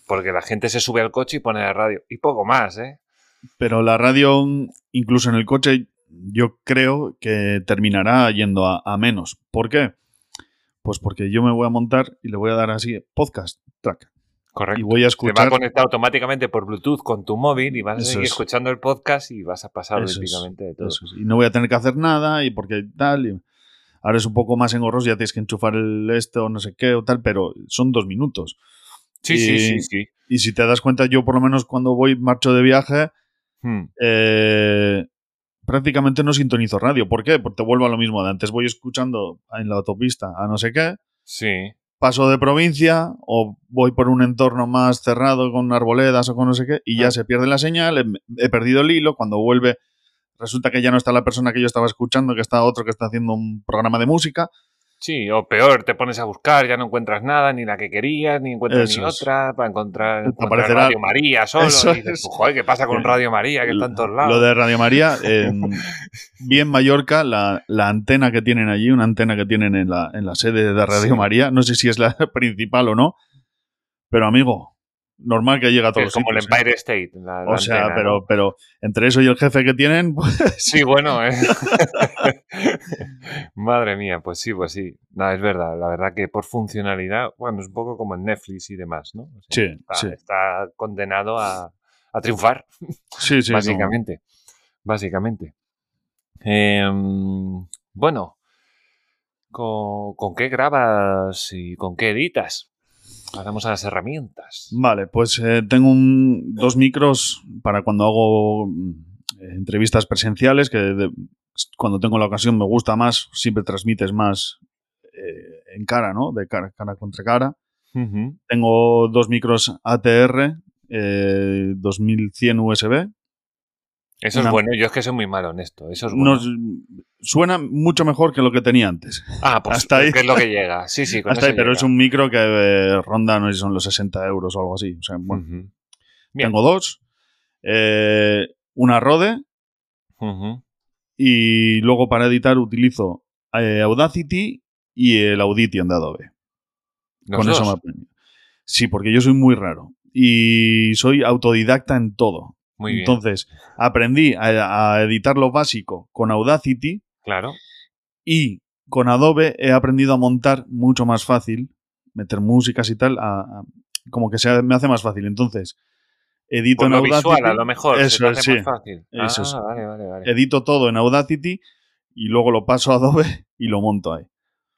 Porque la gente se sube al coche y pone la radio. Y poco más, ¿eh? Pero la radio, incluso en el coche, yo creo que terminará yendo a, a menos. ¿Por qué? Pues porque yo me voy a montar y le voy a dar así podcast track. Correcto. Y voy a Te va escuchar. a conectar automáticamente por Bluetooth con tu móvil y vas a seguir es. escuchando el podcast y vas a pasar olímpicamente de todo. eso es. Y no voy a tener que hacer nada y porque tal. y ahora es un poco más engorroso, ya tienes que enchufar el este o no sé qué o tal, pero son dos minutos. Sí, sí, Y- sí, sí. Y si te das cuenta, yo por lo menos cuando voy, marcho de viaje, Hmm. eh, prácticamente no sintonizo radio. ¿Por qué? Porque te vuelvo a lo mismo de antes. Voy escuchando en la autopista a no sé qué, Sí. paso de provincia o voy por un entorno más cerrado con arboledas o con no sé qué y ya Ah. se pierde la señal, he, he perdido el hilo, cuando vuelve resulta que ya no está la persona que yo estaba escuchando, que está otro que está haciendo un programa de música. Sí, o peor, te pones a buscar, ya no encuentras nada, ni la que querías, ni encuentras Eso ni es. otra, para encontrar, encontrar aparecerá- Radio María solo. [LAUGHS] Eso y dices, es. "Pues, joder, ¿qué pasa con Eh, Radio María? Que está en todos lados. Lo de Radio María, [LAUGHS] en, bien Mallorca, la, la antena que tienen allí, una antena que tienen en la, en la sede de Radio Sí. María, no sé si es la [LAUGHS] principal o no, pero amigo, normal que llegue a todos es los como el ¿eh? Empire State. la- la O sea, antena, pero, ¿no? pero entre eso y el jefe que tienen, [LAUGHS] pues, Sí, bueno, ¿eh? [LAUGHS] Madre mía, pues sí, pues sí. No, es verdad, la verdad que por funcionalidad, bueno, es un poco como en Netflix y demás, ¿no? O sea, Sí, está, sí. está condenado a, a triunfar, [LAUGHS] sí, sí. no. básicamente. Básicamente. Em, bueno, ¿con, con qué grabas y con qué editas? Pasamos a las herramientas. Vale, pues eh, tengo un- dos micros para cuando hago mm, entrevistas presenciales, que de- cuando tengo la ocasión me gusta más, siempre transmites más eh, en cara, ¿no? De cara, cara contra cara. Tengo dos micros ATR, eh, 2100 USB. Eso Una- es bueno, yo es que soy muy malo en esto. Eso es bueno. Nos, suena mucho mejor que lo que tenía antes. ah, pues hasta ahí. ¿qué es lo que llega? Sí, sí, con Hasta ahí, pero es un micro que eh, ronda, no sé si son los 60 euros o algo así. O sea, bueno, tengo dos. Eh, una Rode y luego para editar utilizo eh, Audacity y el Audition de Adobe. Con dos. eso me aprendí. Sí, porque yo soy muy raro y soy autodidacta en todo. Muy bien. Entonces, aprendí a, a editar lo básico con Audacity claro. y con Adobe he aprendido a montar mucho más fácil, meter músicas y tal, a- a- como que se me hace más fácil. Entonces, edito Por en lo Audacity. visual, a lo mejor. Eso se te es, hace sí. más fácil. Eso ah, es. vale, vale, vale. Edito todo en Audacity y luego lo paso a Adobe y lo monto ahí.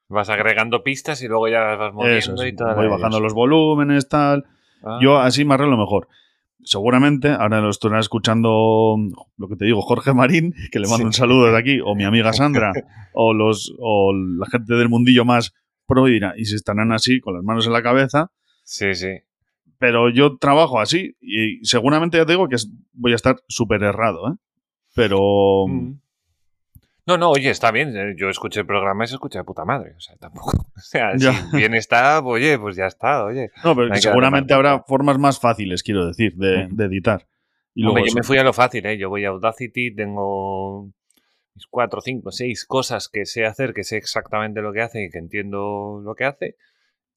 Vas agregando pistas y luego ya las vas moviendo Eso es, y todo. voy bajando los volúmenes, tal. Ah. Yo así me arreglo mejor. Seguramente, ahora lo estará escuchando lo que te digo, Jorge Marín, que le mando Sí. un saludo desde aquí, o mi amiga Sandra, [LAUGHS] o los o la gente del mundillo más pro y dirá- y se estarán así, con las manos en la cabeza, Sí, sí. Pero yo trabajo así y seguramente ya te digo que voy a estar súper errado, ¿eh? Pero... Mm. No, no, oye, está bien. eh, Yo escuché el programa y se escucha de puta madre. O sea, tampoco. [LAUGHS] O sea, Ya. si bien está, oye, pues ya está, oye. No, pero seguramente habrá formas más fáciles, quiero decir, de, editar. Y Hombre, luego yo me fui a lo fácil, ¿eh? Yo voy a Audacity, tengo mis cuatro, cinco, seis cosas que sé hacer, que sé exactamente lo que hace y que entiendo lo que hace.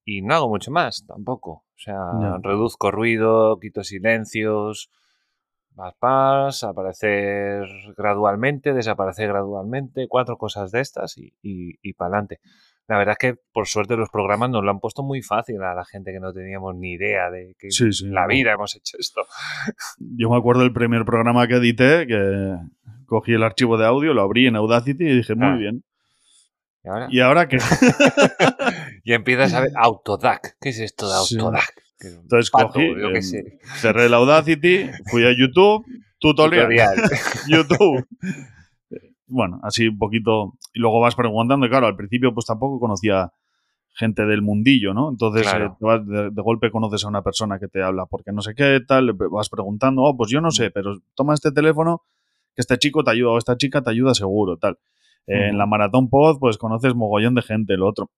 Y no hago mucho más, tampoco. O sea, reduzco ruido, quito silencios, pas, aparecer gradualmente, desaparecer gradualmente, cuatro cosas de estas y, y, para adelante. La verdad es que, por suerte, los programas nos lo han puesto muy fácil a la gente que no teníamos ni idea de que Sí, la vida hemos hecho esto. [LAUGHS] Yo me acuerdo del primer programa que edité, que cogí el archivo de audio, lo abrí en Audacity y dije, muy Ah. bien. ¿Y ahora? ¿Y ahora qué? [LAUGHS] Y empiezas a ver [LAUGHS] Autodac. ¿Qué es esto de. Autodac? Entonces pato, cogí, yo qué em, sé. cerré el Audacity, fui a YouTube, [LAUGHS] tutorial, Tutorial. [LAUGHS] YouTube. Bueno, así un poquito. Y luego vas preguntando, y claro, al principio pues tampoco conocía gente del mundillo, ¿no? Entonces Claro. eh, te vas- de, de golpe conoces a una persona que te habla porque no sé qué, tal, le vas preguntando, oh, pues yo no sé, Mm. pero toma este teléfono, que este chico te ayuda o esta chica te ayuda seguro, tal. Eh, En la Maratón Pod, pues conoces mogollón de gente, lo otro.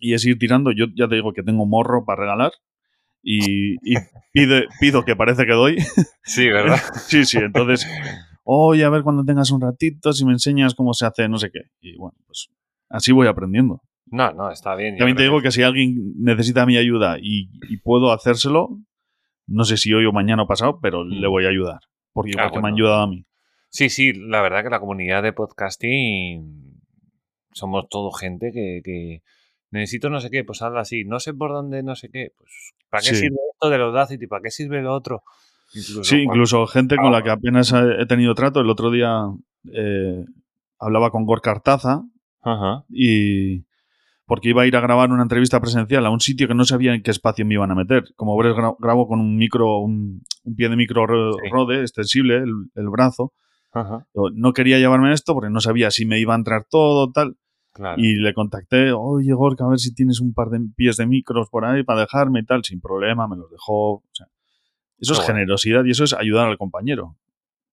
Y es ir tirando, yo ya te digo que tengo morro para regalar y, y pide- pido que parece que doy. Sí, ¿verdad? [LAUGHS] Sí, sí, entonces, oye, a ver cuando tengas un ratito, si me enseñas cómo se hace no sé qué. Y bueno, pues así voy aprendiendo. No, no, está bien. También te digo que si alguien necesita mi ayuda y, y puedo hacérselo, no sé si hoy o mañana o pasado, pero Mm. le voy a ayudar. Porque igual Ah, que me han ayudado a mí. Sí, sí, la verdad que la comunidad de podcasting somos todo gente que, que necesito no sé qué, pues hazlo así, no sé por dónde, no sé qué, pues ¿para qué Sí. sirve esto del Audacity? ¿Para qué sirve lo otro? Incluso Sí, cuando- incluso gente con la que apenas he tenido trato. El otro día eh, hablaba con Gorka Artaza Ajá. y porque iba a ir a grabar una entrevista presencial a un sitio que no sabía en qué espacio me iban a meter. Como ves, gra- grabo con un micro, un, un pie de micro Sí. rode extensible, el, el brazo. Ajá. No quería llevarme esto porque no sabía si me iba a entrar todo, tal. Claro. Y le contacté, oye, Gorka, a ver si tienes un par de pies de micros por ahí para dejarme y tal, sin problema, me los dejó. O sea, eso es generosidad y eso es ayudar al compañero.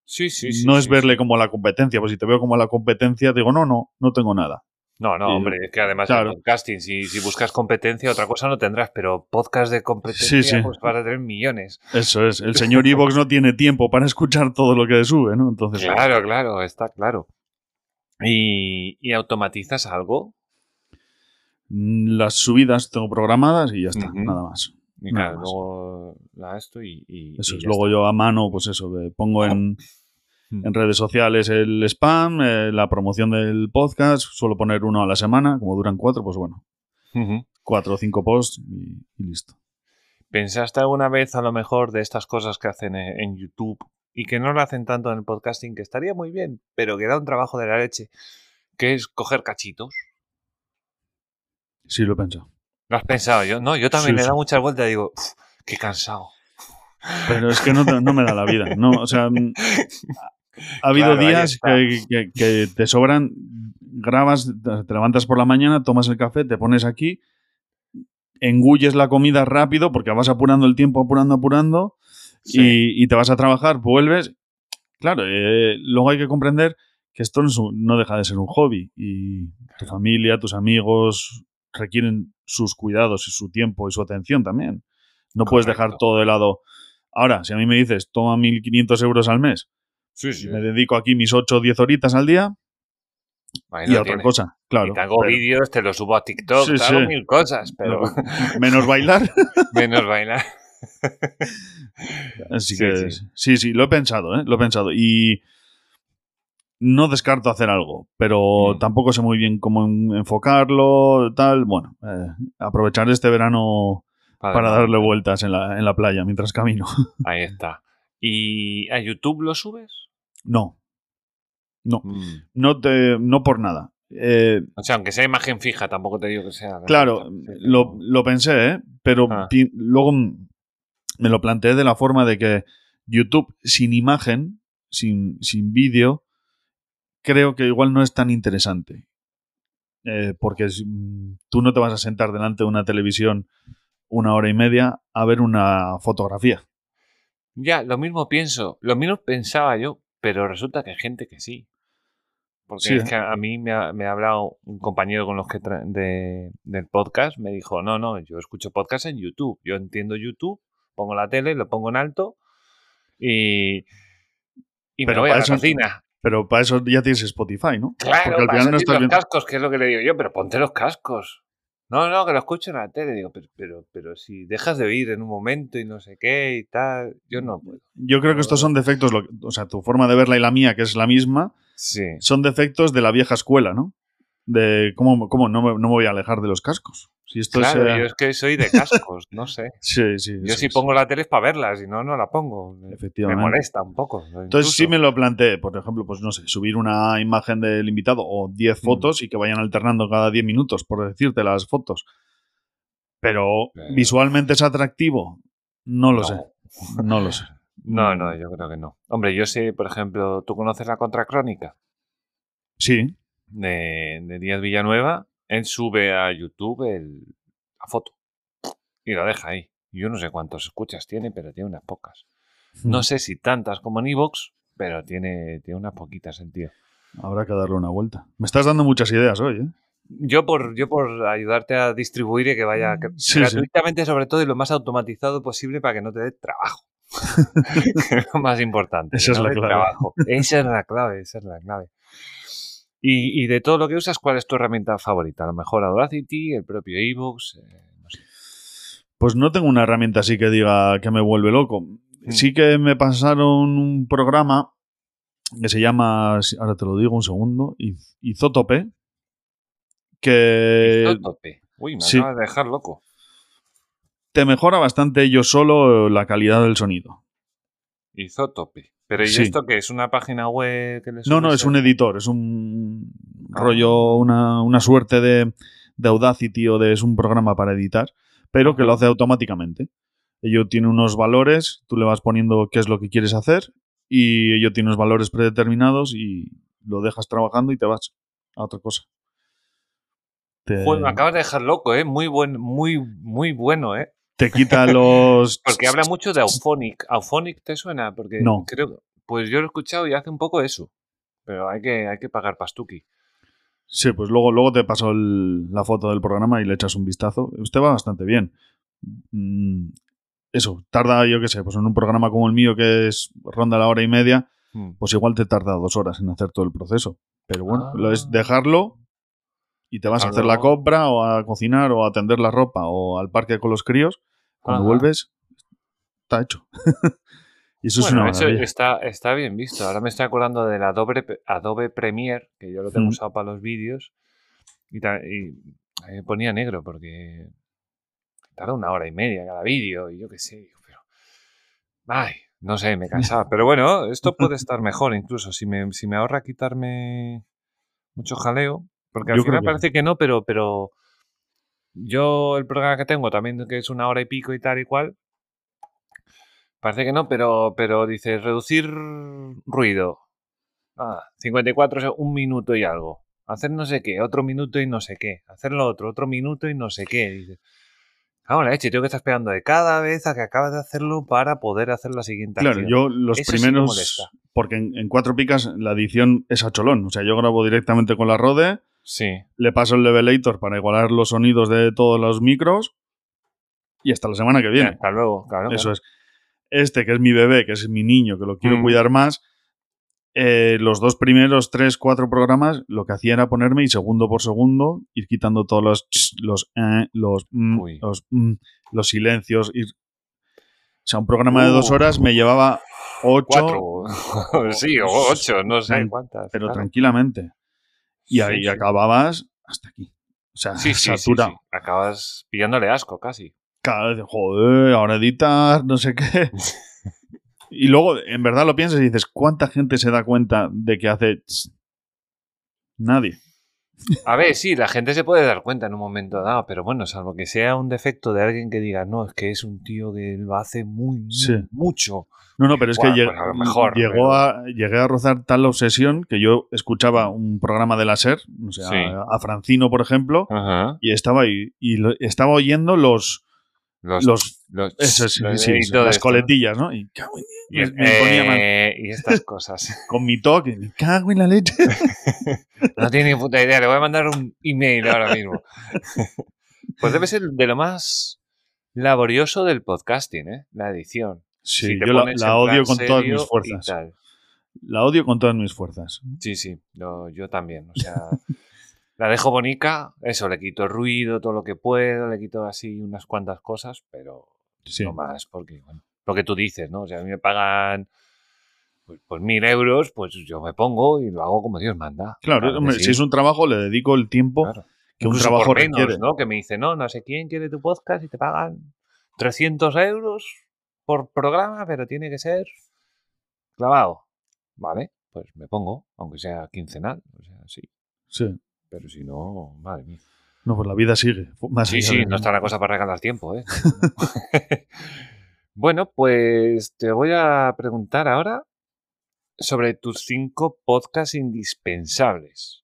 Sí, sí, sí. no es sí, verle sí. como la competencia, pues si te veo como la competencia, digo, no, no, no tengo nada. No, no, hombre, es que además claro. el podcasting, si, si buscas competencia, otra cosa no tendrás, pero podcast de competencia, Sí, sí. pues vas a tener millones. Eso es, el señor [LAUGHS] Evox no tiene tiempo para escuchar todo lo que sube, ¿no? Entonces, Claro, claro, está claro. ¿Y, y automatizas algo? mm, las subidas tengo programadas y ya está, nada más. Y Nada claro, más. luego la esto y, y- Eso y es. Luego yo a mano, pues eso, de- pongo en, [LAUGHS] en redes sociales el spam, eh, la promoción del podcast, suelo poner uno a la semana, como duran cuatro, pues bueno, cuatro o cinco posts y, listo. ¿Pensaste alguna vez a lo mejor de estas cosas que hacen en, en YouTube y que no lo hacen tanto en el podcasting, que estaría muy bien, pero que da un trabajo de la leche, que es coger cachitos? Sí, lo he pensado. ¿Lo has pensado yo? No, yo también Sí, le sí. dado muchas vueltas y digo, "Uf, qué cansado. Pero es que no, no me da la vida. No, o sea, mm, [LAUGHS] ha habido Claro, días que- que te sobran, grabas, te levantas por la mañana, tomas el café, te pones aquí, engulles la comida rápido porque vas apurando el tiempo, apurando, apurando, Sí. y, y te vas a trabajar, vuelves. Claro, eh, luego hay que comprender que esto no, es un- no deja de ser un hobby y tu familia, tus amigos requieren sus cuidados y su tiempo y su atención también. No puedes dejar todo de lado. Ahora, si a mí me dices, toma 1.500 euros al mes Sí, me dedico aquí mis 8 o 10 horitas al día Ahí y otra cosa, claro. y te hago pero vídeos, te los subo a TikTok, Sí, te hago sí. mil cosas, pero menos bailar. [LAUGHS] menos bailar. Así Sí, que sí. sí. sí, lo he pensado, ¿eh? Lo he pensado. Y no descarto hacer algo, pero Mm. tampoco sé muy bien cómo en- enfocarlo, tal. Bueno, eh, aprovechar este verano para darle vueltas en la, en la playa mientras camino. [LAUGHS] Ahí está. ¿Y a YouTube lo subes? No, no, Mm. no, te, no por nada. Eh, O sea, aunque sea imagen fija, tampoco te digo que sea. claro, lo, lo pensé, ¿eh? pero Ah. luego me lo planteé de la forma de que YouTube sin imagen, sin, sin vídeo, creo que igual no es tan interesante. Eh, porque mm, tú no te vas a sentar delante de una televisión una hora y media a ver una fotografía. Ya, lo mismo pienso, lo mismo pensaba yo, pero resulta que hay gente que sí. Porque Sí, es que a mí me ha, me ha hablado un compañero con los que tra- de, del podcast, me dijo, no, no, yo escucho podcast en YouTube, yo entiendo YouTube, pongo la tele, lo pongo en alto y, y me Pero voy a para la eso- cocina. Pero para eso ya tienes Spotify, ¿no? Claro, Porque al para final no estás los cascos, que es lo que le digo yo, pero ponte los cascos. No, no, que lo escucho en la tele. Digo, pero, pero, pero si dejas de oír en un momento y no sé qué y tal, yo no puedo. Yo creo que estos son defectos, o sea, tu forma de verla y la mía, que es la misma, Sí. son defectos de la vieja escuela, ¿no? De cómo, cómo no, me, no me voy a alejar de los cascos. Si esto Claro, yo es que soy de cascos, no sé. [LAUGHS] Sí, sí. Yo es. pongo la tele es para verla, si no, no la pongo. Me Efectivamente. molesta un poco. Entonces sí me lo planteé, por ejemplo, pues no sé, subir una imagen del invitado o 10 Mm. fotos y que vayan alternando cada 10 minutos, por decirte las fotos. Pero visualmente es atractivo, no lo No. sé. No lo sé. [LAUGHS] No, no, yo creo que no. Hombre, yo sé, por ejemplo, ¿tú conoces la contracrónica Sí, de, de Díaz Villanueva? Él sube a YouTube el, la foto y la deja ahí. Yo no sé cuántos escuchas tiene, pero tiene unas pocas. No sé si tantas como en Evox, pero tiene, tiene unas poquitas el tío. habrá que darle una vuelta. Me estás dando muchas ideas hoy, ¿eh? Yo por, yo por ayudarte a distribuir y que vaya gr- Sí, sí. gratuitamente, sobre todo, y lo más automatizado posible para que no te dé trabajo. [LAUGHS] [LAUGHS] Que es lo más importante. Esa es la clave. trabajo. Esa es la [LAUGHS] clave, esa es la clave. Y, y de todo lo que usas, ¿cuál es tu herramienta favorita? A lo mejor Audacity, el propio Evox, eh, no sé. Pues no tengo una herramienta así que diga que me vuelve loco. Mm. Sí que me pasaron un programa que se llama, ahora te lo digo un segundo, Iz- Izotope, que Isótope. Uy, me sí. acabas de dejar loco. te mejora bastante yo solo la calidad del sonido. Isótope. Pero ¿y Sí. esto qué es? ¿Una página web que le No, no, es un editor, es un Ah. rollo, una, una suerte de, de Audacity o de es un programa para editar, pero que lo hace automáticamente. Ello tiene unos valores, tú le vas poniendo qué es lo que quieres hacer y ello tiene unos valores predeterminados y lo dejas trabajando y te vas a otra cosa. Te, me acabas de dejar loco, ¿eh? Muy, buen, muy, muy bueno, ¿eh? Te quita los... [LAUGHS] Porque habla mucho de Auphonic. ¿Auphonic te suena? Porque No. creo Pues yo lo he escuchado y hace un poco eso. Pero hay que, hay que pagar pastuki. Sí, pues luego, luego te paso el- la foto del programa y le echas un vistazo. Usted va bastante bien. Mm, Eso, tarda, yo qué sé, pues en un programa como el mío que es ronda la hora y media, Hmm. pues igual te tarda dos horas en hacer todo el proceso. Pero bueno, Ah. lo es dejarlo y te vas a hacer la compra o a cocinar o a tender la ropa o al parque con los críos. Cuando Ajá. vuelves, está hecho. [LAUGHS] y eso es Bueno, una eso está, está bien visto. Ahora me estoy acordando del Adobe, Adobe Premiere, que yo lo tengo Mm. usado para los vídeos. Y, y me ponía negro porque tarda una hora y media cada vídeo y yo qué sé. Pero, ay, no sé, me cansaba. [LAUGHS] Pero bueno, esto puede estar mejor incluso. Si me, si me ahorra quitarme mucho jaleo. Porque al Yo final parece que no, pero, pero yo el programa que tengo también, que es una hora y pico y tal y cual, Parece que no, pero, pero dice reducir ruido. Ah, 54, se- un minuto y algo. Hacer no sé qué, otro minuto y no sé qué. Hacer lo otro, otro minuto y no sé qué. Dice, ah, la leche, tengo que estar esperando de cada vez a que acabas de hacerlo para poder hacer la siguiente Claro, acción. yo los Eso primeros. porque en, en cuatro picas la edición es a cholón. O sea, yo grabo directamente con la Rode, Sí. le paso el levelator para igualar los sonidos de todos los micros y hasta la semana que viene. Hasta luego, claro. Eso es. Este, que es mi bebé, que es mi niño, que lo quiero Mm. cuidar más. eh, los dos primeros, tres, cuatro programas, lo que hacía era ponerme y segundo por segundo ir quitando todos los ch, los eh, los mm, los, mm, los silencios. ir- O sea, un programa de dos horas me llevaba ocho, Cuatro. [LAUGHS] sí, o ocho, no sé cuántas. pero claro. tranquilamente. Y ahí sí. acababas hasta aquí. O sea, Sí, sí, sí. Acabas pillándole asco casi. Cada vez, joder, ahora editar, no sé qué. [LAUGHS] y luego, en verdad lo piensas y dices, ¿cuánta gente se da cuenta de que hace... Nadie. A ver, sí, la gente se puede dar cuenta en un momento dado, pero bueno, salvo que sea un defecto de alguien que diga, no, es que es un tío que lo hace muy, muy Sí. mucho. No, no, pero es que lleg- pues a lo mejor, llegó pero- a, llegué a rozar tal obsesión que yo escuchaba un programa de la SER, o sea, Sí. a, a Francino, por ejemplo, Ajá. y estaba ahí, y lo- estaba oyendo los, Los, Los- los- Eso sí, los sí, las coletillas, ¿no? Y, cago en- Y, me- me ponía mal. eh, y estas cosas. [LAUGHS] con mi toque, me cago en la leche. [LAUGHS] No tiene ni puta idea, le voy a mandar un email ahora mismo. [LAUGHS] Pues debe ser de lo más laborioso del podcasting, ¿eh? La edición. Sí, Si yo la, odio con todas mis fuerzas. La odio con todas mis fuerzas. Sí, sí, yo también. O sea, la dejo bonita, eso, le quito ruido, todo lo que puedo, le quito así unas cuantas cosas, pero Sí. no más, porque, bueno, lo que tú dices, ¿no? O sea, a mí me pagan pues, pues mil euros, pues yo me pongo y lo hago como Dios manda. Claro, hombre, si es un trabajo, le dedico el tiempo claro. que un trabajo por menos, requiere. ¿no? Que me dice, no, no sé quién quiere tu podcast y te pagan 300 euros por programa, pero tiene que ser clavado. Vale, pues me pongo, aunque sea quincenal, o sea, sí. Sí. Pero si no, madre mía. No, pues la vida sigue. Más Sí, sí, de- no está la cosa para regalar tiempo, ¿eh? [LAUGHS] bueno, pues te voy a preguntar ahora sobre tus cinco podcasts indispensables.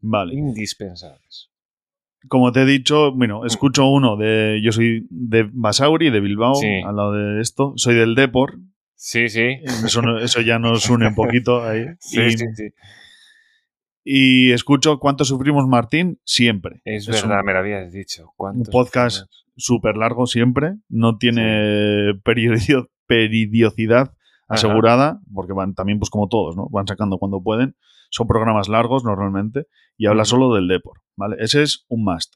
Vale. Indispensables. Como te he dicho, bueno, escucho uno de. Yo soy de Basauri, de Bilbao, Sí. al lado de esto. Soy del Depor. Sí, sí. Eso, no- eso ya nos une un poquito ahí. [LAUGHS] Sí, y, sí, sí. Y escucho ¿Cuánto sufrimos, Martín? Siempre. Es, un- verdad, me lo habías dicho. ¿Cuántos podcast súper largo siempre, no tiene periodi- peridiosidad asegurada, porque van también, pues como todos, ¿no? Van sacando cuando pueden. Son programas largos normalmente y habla solo del Depor, ¿vale? Ese es un must.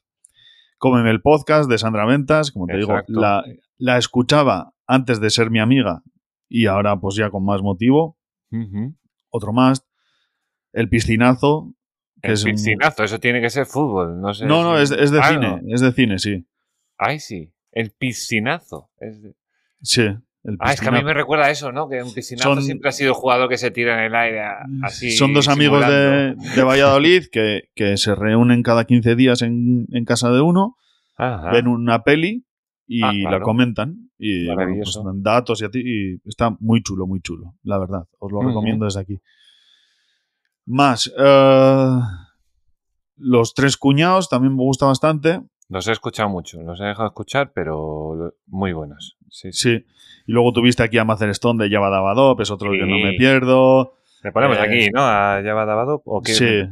Cómeme el podcast de Sandra Ventas, como te Exacto. digo, la, la escuchaba antes de ser mi amiga y ahora pues ya con más motivo. Otro must. El piscinazo, que El es un- piscinazo, eso tiene que ser fútbol. No, sé No, no, es, es de Ah, cine, no. es de cine, sí. Ay, sí. El piscinazo. Es de- Sí, el Ah, es que a mí me recuerda a eso, ¿no? Que un piscinazo Son- siempre ha sido el jugador que se tira en el aire a- así. Son dos amigos de, de Valladolid que, que se reúnen cada 15 días en, en casa de uno, Ajá. ven una peli y Ah, la comentan. Y bueno, pues dan datos y, a ti, y está muy chulo, muy chulo, la verdad. Os lo recomiendo desde aquí. Más, eh, los tres cuñados también me gusta bastante. Los he escuchado mucho, los he dejado escuchar, pero muy buenos. Sí, sí. Sí. Y luego tuviste aquí a Macer Stone de Java Dabadop, es otro que no me Sí. pierdo. Le ponemos Eh, aquí, ¿no? A Java Dabado. ¿O quieres Sí.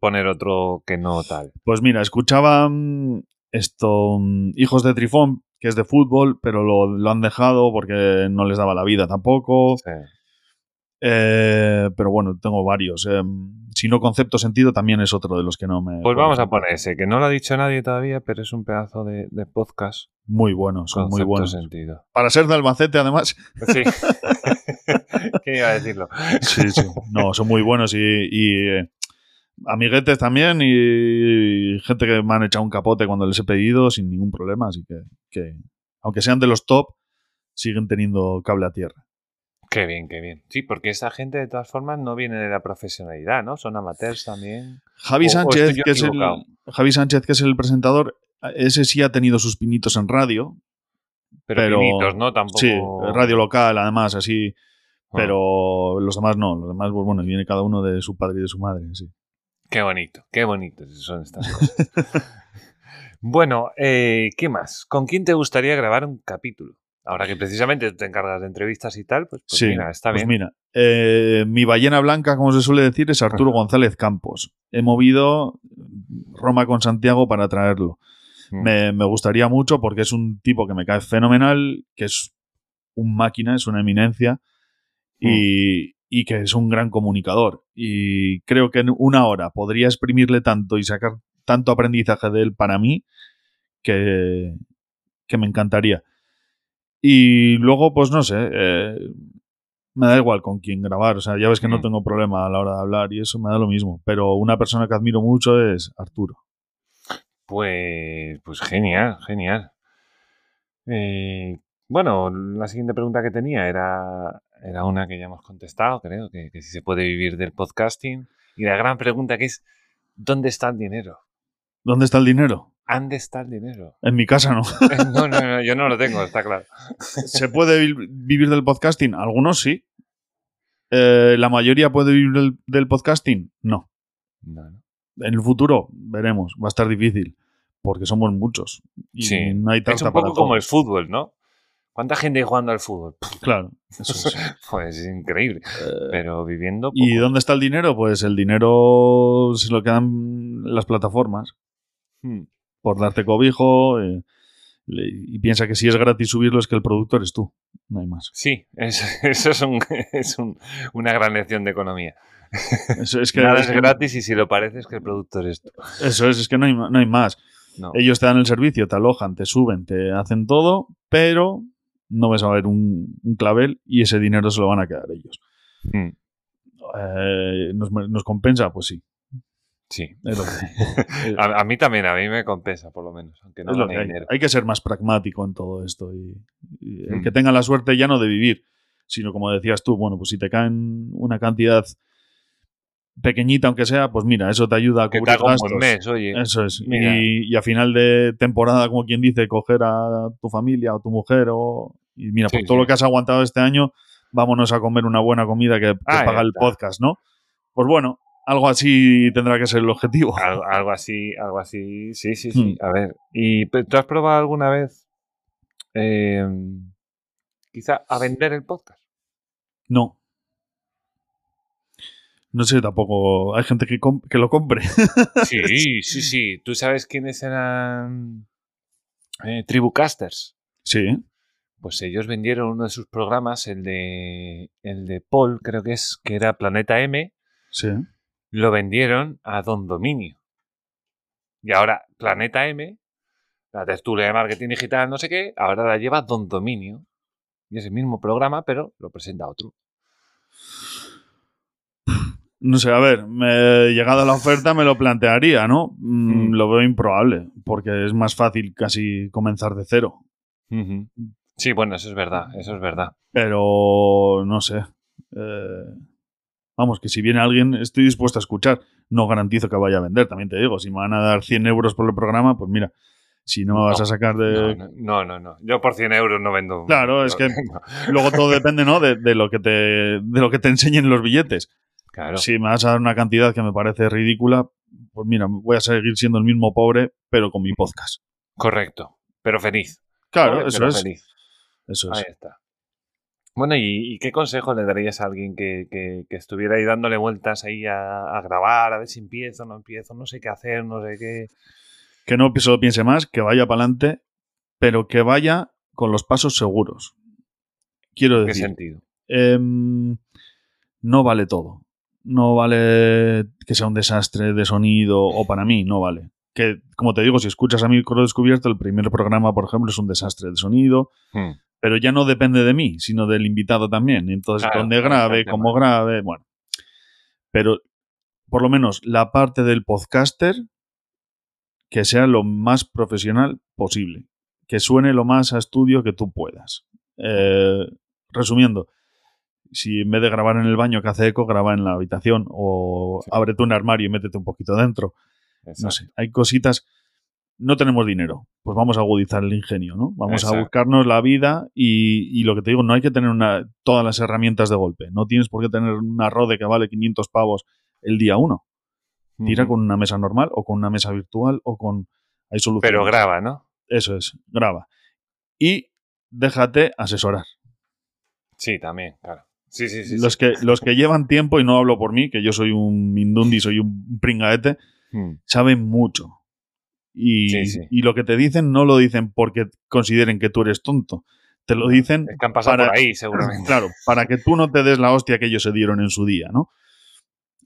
poner otro que no tal? Pues mira, escuchaba esto, mm, Hijos de Trifón, que es de fútbol, pero lo, lo han dejado porque no les daba la vida tampoco. Sí. Eh, pero bueno, tengo varios. Eh, si no concepto sentido, también es otro de los que no me. Pues vamos a poner ese, que no lo ha dicho nadie todavía, pero es un pedazo de, de podcast. Muy buenos, son muy concepto buenos. sentido. Para ser de Albacete, además. [LAUGHS] Sí. [LAUGHS] ¿Qué iba a decirlo? Sí, sí. No, son muy buenos y. y, eh, amiguetes también y gente que me han echado un capote cuando les he pedido sin ningún problema. Así que, que aunque sean de los top, siguen teniendo cable a tierra. Qué bien, qué bien. Sí, porque esa gente de todas formas no viene de la profesionalidad, ¿no? Son amateurs también. Javi O- o Sánchez, estoy yo que es el, equivocado. Javi Sánchez, que es el presentador, ese sí ha tenido sus pinitos en radio. Pero, Pero- pinitos, ¿no? Tampoco. Sí, radio local, además, así. Ah, Pero los demás no. Los demás, pues bueno, viene cada uno de su padre y de su madre. Sí. Qué bonito, qué bonitos son estas cosas. [LAUGHS] bueno, eh, ¿qué más? ¿Con quién te gustaría grabar un capítulo? Ahora que precisamente te encargas de entrevistas y tal, pues, pues sí, mira, está pues bien. mira, eh, mi ballena blanca, como se suele decir, es Arturo. González Campos. He movido Roma con Santiago para traerlo. Mm. Me, me gustaría mucho porque es un tipo que me cae fenomenal, que es un máquina, es una eminencia Mm. y, y que es un gran comunicador. Y creo que en una hora podría exprimirle tanto y sacar tanto aprendizaje de él para mí que, que me encantaría. Y luego, pues no sé, eh, me da igual con quién grabar. O sea, ya ves que no Mm. tengo problema a la hora de hablar y eso me da lo mismo. Pero una persona que admiro mucho es Arturo. Pues, pues genial, genial. Eh, bueno, la siguiente pregunta que tenía era, era una que ya hemos contestado, creo, que, que si se puede vivir del podcasting. Y la gran pregunta que es, ¿dónde está el dinero? ¿Dónde está el dinero? ¿Dónde está el dinero? En mi casa no. [LAUGHS] No, no, no, yo no lo tengo, está claro. ¿Se puede vi- vivir del podcasting? Algunos sí. Eh, ¿La mayoría puede vivir del, del podcasting? No. No. En el futuro veremos, va a estar difícil. porque somos muchos. Y Sí. no hay Es tanta un para poco como el fútbol, ¿no? ¿Cuánta gente hay jugando al fútbol? Claro, eso es. [LAUGHS] Pues es increíble. Eh, Pero viviendo. ¿Y dónde está el dinero? Pues el dinero se lo quedan las plataformas Hmm. Por darte cobijo. eh, y piensa que si es gratis subirlo es que el productor es tú. No hay más. Sí, es- [LAUGHS] eso es, un- es un- una gran lección de economía. Eso es [LAUGHS] que, Nada es gratis y si lo parece es que el productor es tú. eso es, es que no hay, no hay más. No. Ellos te dan el servicio, te alojan, te suben, te hacen todo, pero no ves a ver un, un clavel y ese dinero se lo van a quedar ellos. Hmm. Eh, ¿nos, ¿Nos compensa? Pues sí. Sí. Es lo que, [LAUGHS] es- A, a mí también, a mí me compensa, por lo menos. Aunque no lo que hay. dinero. Hay que ser más pragmático en todo esto. Y, y el Mm. que tenga la suerte ya no de vivir, sino como decías tú, bueno, pues si te caen una cantidad pequeñita, aunque sea, pues mira, eso te ayuda a cubrir un gastos. mes, oye. Eso es. Y, y a final de temporada, como quien dice, coger a tu familia o tu mujer o... Y mira, Sí, por todo sí. lo que has aguantado este año, vámonos a comer una buena comida que, paga el podcast, ¿no? Pues bueno, algo así tendrá que ser el objetivo. [LAUGHS] Algo, algo así, algo así. Sí, sí, sí. Hmm. A ver. ¿Y tú has probado alguna vez eh, quizá a vender el podcast? No. No sé tampoco. Hay gente que, que lo compre. [LAUGHS] Sí, sí, sí. ¿Tú sabes quiénes eran eh, Tribucasters? sí. Pues ellos vendieron uno de sus programas, el de, el de Paul, creo que es, que era Planeta M, Sí. Lo vendieron a Don Dominio. Y ahora Planeta M, la tertulia de marketing digital, no sé qué, ahora la lleva Don Dominio. Y es el mismo programa, pero lo presenta otro. No sé, a ver, me, llegada la oferta me lo plantearía, ¿no? Mm, Mm. Lo veo improbable, porque es más fácil casi comenzar de cero. Sí, bueno, eso es verdad, eso es verdad. Pero no sé. Eh, vamos, que si viene alguien, estoy dispuesto a escuchar. No garantizo que vaya a vender, también te digo. Si me van a dar 100 euros por el programa, pues mira, si no me vas No, a sacar de. No, no, no, no. Yo por 100 euros no vendo. Claro, es que- no. [LAUGHS] Luego todo depende, ¿no? De, de lo que te, de lo que te enseñen los billetes. Claro. Si me vas a dar una cantidad que me parece ridícula, pues mira, voy a seguir siendo el mismo pobre, pero con mi podcast. Correcto. Pero feliz. Claro, Pobre, eso pero es. feliz. Eso es. Ahí está. Bueno, ¿y, y qué consejo le darías a alguien que, que- que estuviera ahí dándole vueltas ahí a, a grabar, a ver si empiezo o no empiezo, no sé qué hacer, no sé qué? Que no solo piense más, que vaya para adelante, pero que vaya con los pasos seguros. Quiero ¿Qué decir, sentido? em, no vale todo. No vale que sea un desastre de sonido, o para mí, no vale. Que, como te digo, si escuchas a Micro Descubierto, el primer programa, por ejemplo, es un desastre de sonido, Hmm. Pero ya no depende de mí, sino del invitado también. Entonces, Claro, donde tema. como grabe, bueno. Pero, por lo menos, la parte del podcaster, que sea lo más profesional posible. Que suene lo más a estudio que tú puedas. Eh, resumiendo, si en vez de grabar en el baño que hace eco, graba en la habitación o Sí. ábrete un armario y métete un poquito dentro. No sé, hay cositas. No tenemos dinero, pues vamos a agudizar el ingenio, ¿no? Vamos Exacto. a buscarnos la vida y, y lo que te digo, no hay que tener una, todas las herramientas de golpe. No tienes por qué tener una rode que vale 500 pavos el día uno. Tira con una mesa normal o con una mesa virtual o con... Hay soluciones. Pero graba, ¿no? Eso es, graba. Y déjate asesorar. Sí, también, claro. Sí, sí, sí. los, sí. Que, los que [LAUGHS] llevan tiempo, y no hablo por mí, que yo soy un mindundi, soy un pringaete, Hmm. saben mucho. Y, Sí, sí. y lo que te dicen no lo dicen porque consideren que tú eres tonto. Te lo dicen, Es que han pasado para- por ahí, seguramente. claro, para que tú no te des la hostia que ellos se dieron en su día, ¿no?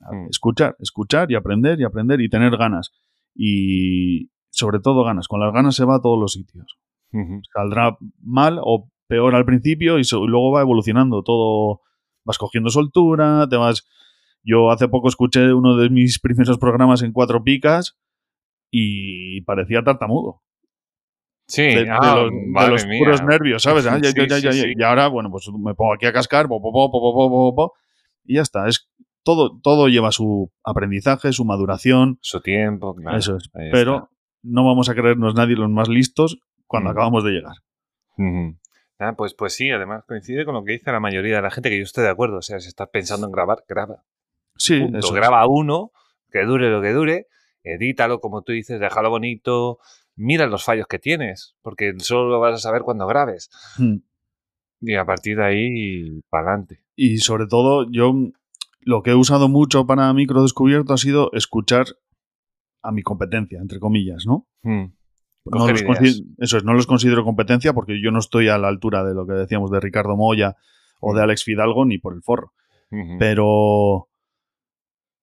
Hmm. Escuchar, escuchar y aprender y aprender y tener ganas. Y sobre todo ganas. Con las ganas se va a todos los sitios. Ujú. Saldrá mal o peor al principio y, so- y luego va evolucionando. Todo vas cogiendo soltura, te vas... Yo hace poco escuché uno de mis primeros programas en cuatro picas y parecía tartamudo. Sí, de, ah, los, puros nervios, ¿sabes? [LAUGHS] Ya, y ahora, bueno, pues me pongo aquí a cascar, y ya está. Es, todo, todo lleva su aprendizaje, su maduración. Su tiempo, claro. Eso es. Pero no vamos a creernos nadie los más listos cuando mm. acabamos de llegar. Ah, pues, pues sí, además coincide con lo que dice la mayoría de la gente, que yo estoy de acuerdo. O sea, si estás pensando en grabar, graba. Sí, Punto. Graba uno, que dure lo que dure, edítalo, como tú dices, déjalo bonito, mira los fallos que tienes, porque solo lo vas a saber cuando grabes. Hmm. Y a partir de ahí, para adelante. Y sobre todo, yo lo que he usado mucho para micro descubierto ha sido escuchar a mi competencia, entre comillas, ¿no? Hmm. No los eso es, no los considero competencia porque yo no estoy a la altura de lo que decíamos de Ricardo Moya o de Mm. Alex Fidalgo ni por el forro. Pero,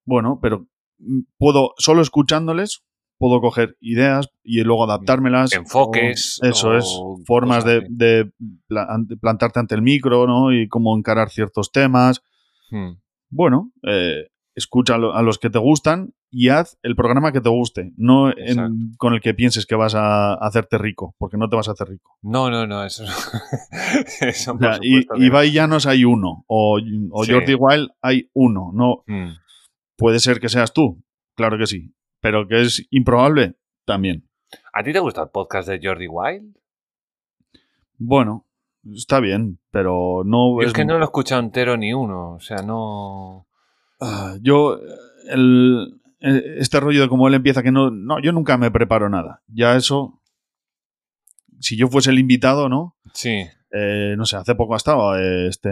bueno, pero puedo, solo escuchándoles, puedo coger ideas y luego adaptármelas. Enfoques o- eso es, formas de, plantarte ante el micro, ¿no? Y cómo encarar ciertos temas. Hmm. Bueno, eh, escucha a lo- a los que te gustan y haz el programa que te guste, no en- con el que pienses que vas a hacerte rico, porque no te vas a hacer rico. No, no, no, eso no. [LAUGHS] eso O por sea, y. Ibai Llanos hay uno, o, o Sí. Jordi Wild hay uno. No, Hmm. Puede ser que seas tú, claro que sí, pero que es improbable también. ¿A ti te gusta el podcast de Jordi Wild? Bueno, está bien, pero no Yo es es- que no lo he escuchado entero ni uno, o sea, no... Ah, yo, el, eh, este rollo de cómo él empieza, que no, no, yo nunca me preparo nada. Ya eso, si yo fuese el invitado, ¿no? Sí. Eh, no sé, hace poco ha estado eh, este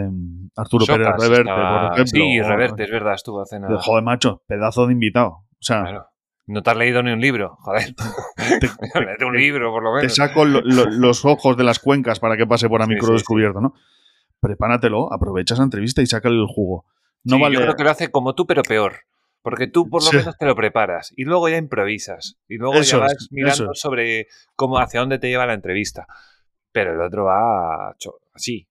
Arturo Pérez Socas Reverte, estaba- por ejemplo. Sí, o- Reverte, es verdad, estuvo hace nada. Joder, macho, pedazo de invitado. O sea, Claro. No te has leído ni un libro, joder. [LAUGHS] [LAUGHS] Léete un libro, por lo te saco lo- lo- los ojos de las cuencas para que pase por a Sí, micro sí, descubierto, ¿no? Prepáratelo, aprovecha esa entrevista y sácale el jugo. No Sí, vale. Yo creo que lo hace como tú, pero peor. Porque tú por lo Sí. menos te lo preparas y luego ya improvisas. Y luego Eso ya es, vas mirando sobre cómo, hacia dónde te lleva la entrevista. Pero el otro va así.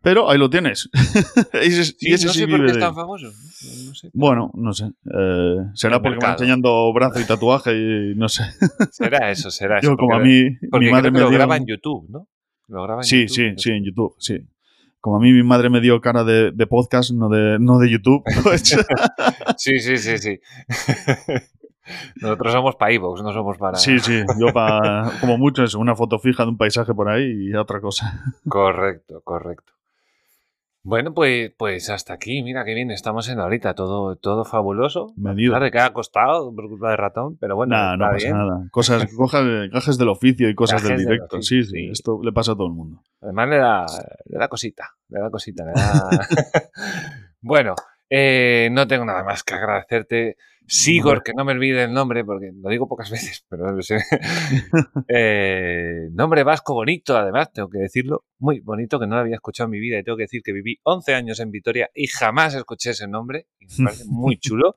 Pero ahí lo tienes. [LAUGHS] Ese- Sí, ese no sí sé por qué es tan famoso. No, sé. Bueno, no sé. Eh, será El porque va mercado. enseñando brazo y tatuaje y no sé. [LAUGHS] Será eso, será eso. Yo como a mí, porque mi madre creo que me lo dio... graba en YouTube, ¿no? Lo graba en Sí, YouTube, sí, sí, en YouTube, sí. Como a mí mi madre me dio cara de, de podcast, no de, no de YouTube, [LAUGHS] pues Sí, sí, sí, sí. Nosotros somos para iVoox, no somos para... sí, sí, yo para, como mucho es una foto fija de un paisaje por ahí y otra cosa. Correcto, correcto. Bueno, pues, pues hasta aquí, mira qué bien, estamos en la horita, todo, todo fabuloso. Medido. Claro que ha costado por culpa de ratón, pero bueno, Nah, no pasa bien. nada. Cosas, [LAUGHS] cojas, gajes del oficio y cosas del directo. sí, sí. esto le pasa a todo el mundo. Además le da, le da cosita, le da cosita, le da... [LAUGHS] [LAUGHS] bueno, eh, no tengo nada más que agradecerte. Sigor, que no me olvide el nombre, porque lo digo pocas veces, pero no sé. [LAUGHS] Eh, nombre vasco bonito, además, tengo que decirlo, muy bonito, que no lo había escuchado en mi vida y tengo que decir que viví 11 años en Vitoria y jamás escuché ese nombre, y me parece [LAUGHS] muy chulo.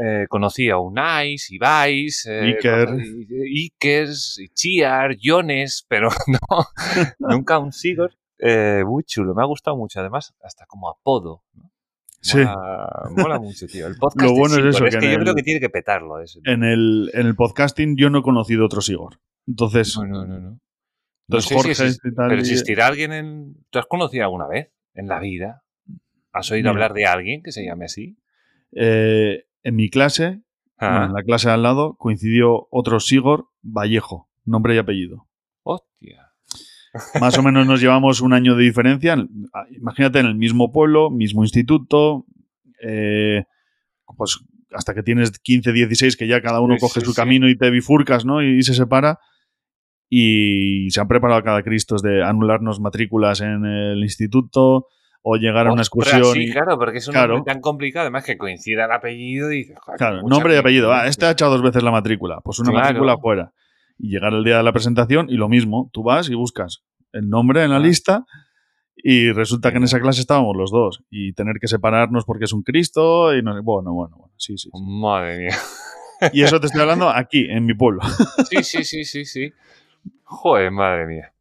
Eh, conocí a Unais, Ibais, eh, Iker. y- Ikers, y Chiar, Jones, pero [LAUGHS] no, nunca un Sigor. Eh, muy chulo, me ha gustado mucho, además, hasta como apodo. ¿no? Sí. Mola, mola mucho, tío. El [LAUGHS] podcast Lo bueno es eso, es que que, en yo el- creo que tiene que petarlo. Eso. En el, en el podcasting yo no he conocido otro Sigor. Entonces, No, no, no, no. No Entonces, sé Jorge si pero y- existirá alguien en... ¿Tú has conocido alguna vez en la vida? ¿Has oído hablar de alguien que se llame así? eh, en mi clase, Ah, en la clase de al lado, coincidió otro Sigor Vallejo, nombre y apellido. Más o menos nos llevamos un año de diferencia. Ah, Imagínate en el mismo pueblo, mismo instituto, eh, pues hasta que tienes 15, 16, que ya cada uno Sí, coge sí, su sí. camino y te bifurcas, ¿no? Y, se separa. Y se han preparado cada Cristos de anularnos matrículas en el instituto o llegar a una excursión. sí, y- claro, porque es un Claro. tan complicado, además que coincida el apellido y dices, joder, Claro, nombre y apellido. Ah, este ha echado dos veces la matrícula. Pues una Claro. matrícula fuera. Y llegar el día de la presentación y lo mismo. Tú vas y buscas el nombre en la Ah. lista y resulta que en esa clase estábamos los dos. Y tener que separarnos porque es un Cristo y no sé. Bueno, bueno, bueno. Sí, sí. sí. Madre mía. [LAUGHS] Y eso te estoy hablando aquí, en mi pueblo. Sí, sí, sí, sí, sí. Joder, madre mía.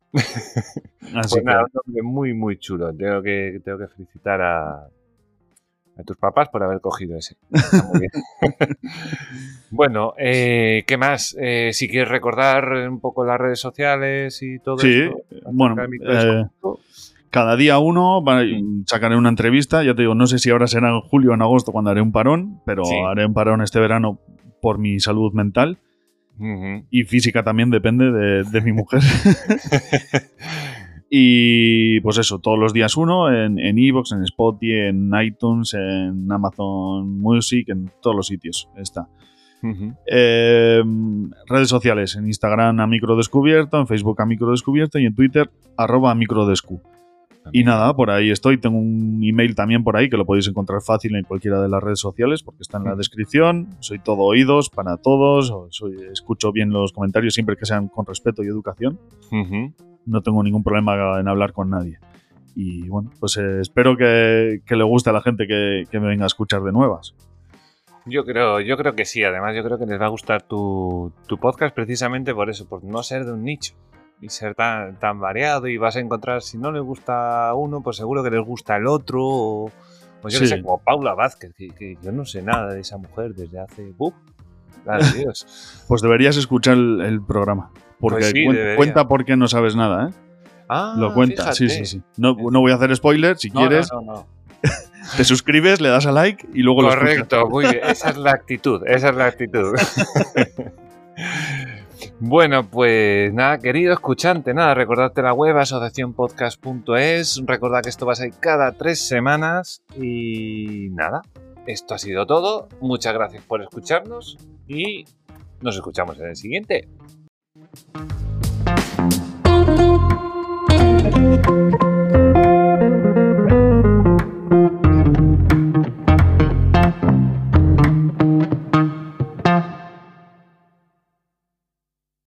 Así Pues nada, que, un nombre muy, muy chulo. Tengo que, tengo que felicitar a, a tus papás por haber cogido ese. Está muy bien. [LAUGHS] bueno, eh, ¿qué más? Eh, si quieres recordar un poco las redes sociales y todo Sí, esto. bueno, eh, cada día uno va- sacaré una entrevista. Ya te digo, no sé si ahora será en julio o en agosto cuando haré un parón, pero Sí. haré un parón este verano por mi salud mental. Y física también depende de, de mi mujer. [LAUGHS] y pues eso, todos los días uno en en Evox, en Spotify, en iTunes, en Amazon Music, en todos los sitios está. Eh, redes sociales, en Instagram a microdescubierto, en Facebook a microdescubierto y en Twitter arroba microdescu. Y nada, por ahí estoy. Tengo un email también por ahí que lo podéis encontrar fácil en cualquiera de las redes sociales porque está en la descripción. Soy todo oídos para todos. escucho bien los comentarios siempre que sean con respeto y educación. No tengo ningún problema en hablar con nadie. Y bueno, pues eh, espero que, le guste a la gente que, me venga a escuchar de nuevas. Yo creo, yo creo que sí, además yo creo que les va a gustar tu, tu podcast precisamente por eso, por no ser de un nicho y ser tan, tan variado y vas a encontrar, si no les gusta uno, pues seguro que les gusta el otro. O, pues yo sé, como Paula Vázquez, que, yo no sé nada de esa mujer desde hace... ¡Buf! [LAUGHS] Dios. pues deberías escuchar el, programa. Porque pues cuenta, por qué no sabes nada, ¿eh? Ah, Lo cuenta, sí, sí, sí. No, no, voy a hacer spoiler, si quieres. No, no, [LAUGHS] te suscribes, le das a like y luego lo Correcto, muy bien. Esa es la actitud, esa es la actitud. [LAUGHS] Bueno, pues nada, querido escuchante, nada, recordarte la web asociacionpodcast.es, recordad que esto va a ser cada tres semanas y nada, esto ha sido todo, muchas gracias por escucharnos y nos escuchamos en el siguiente. Thank you.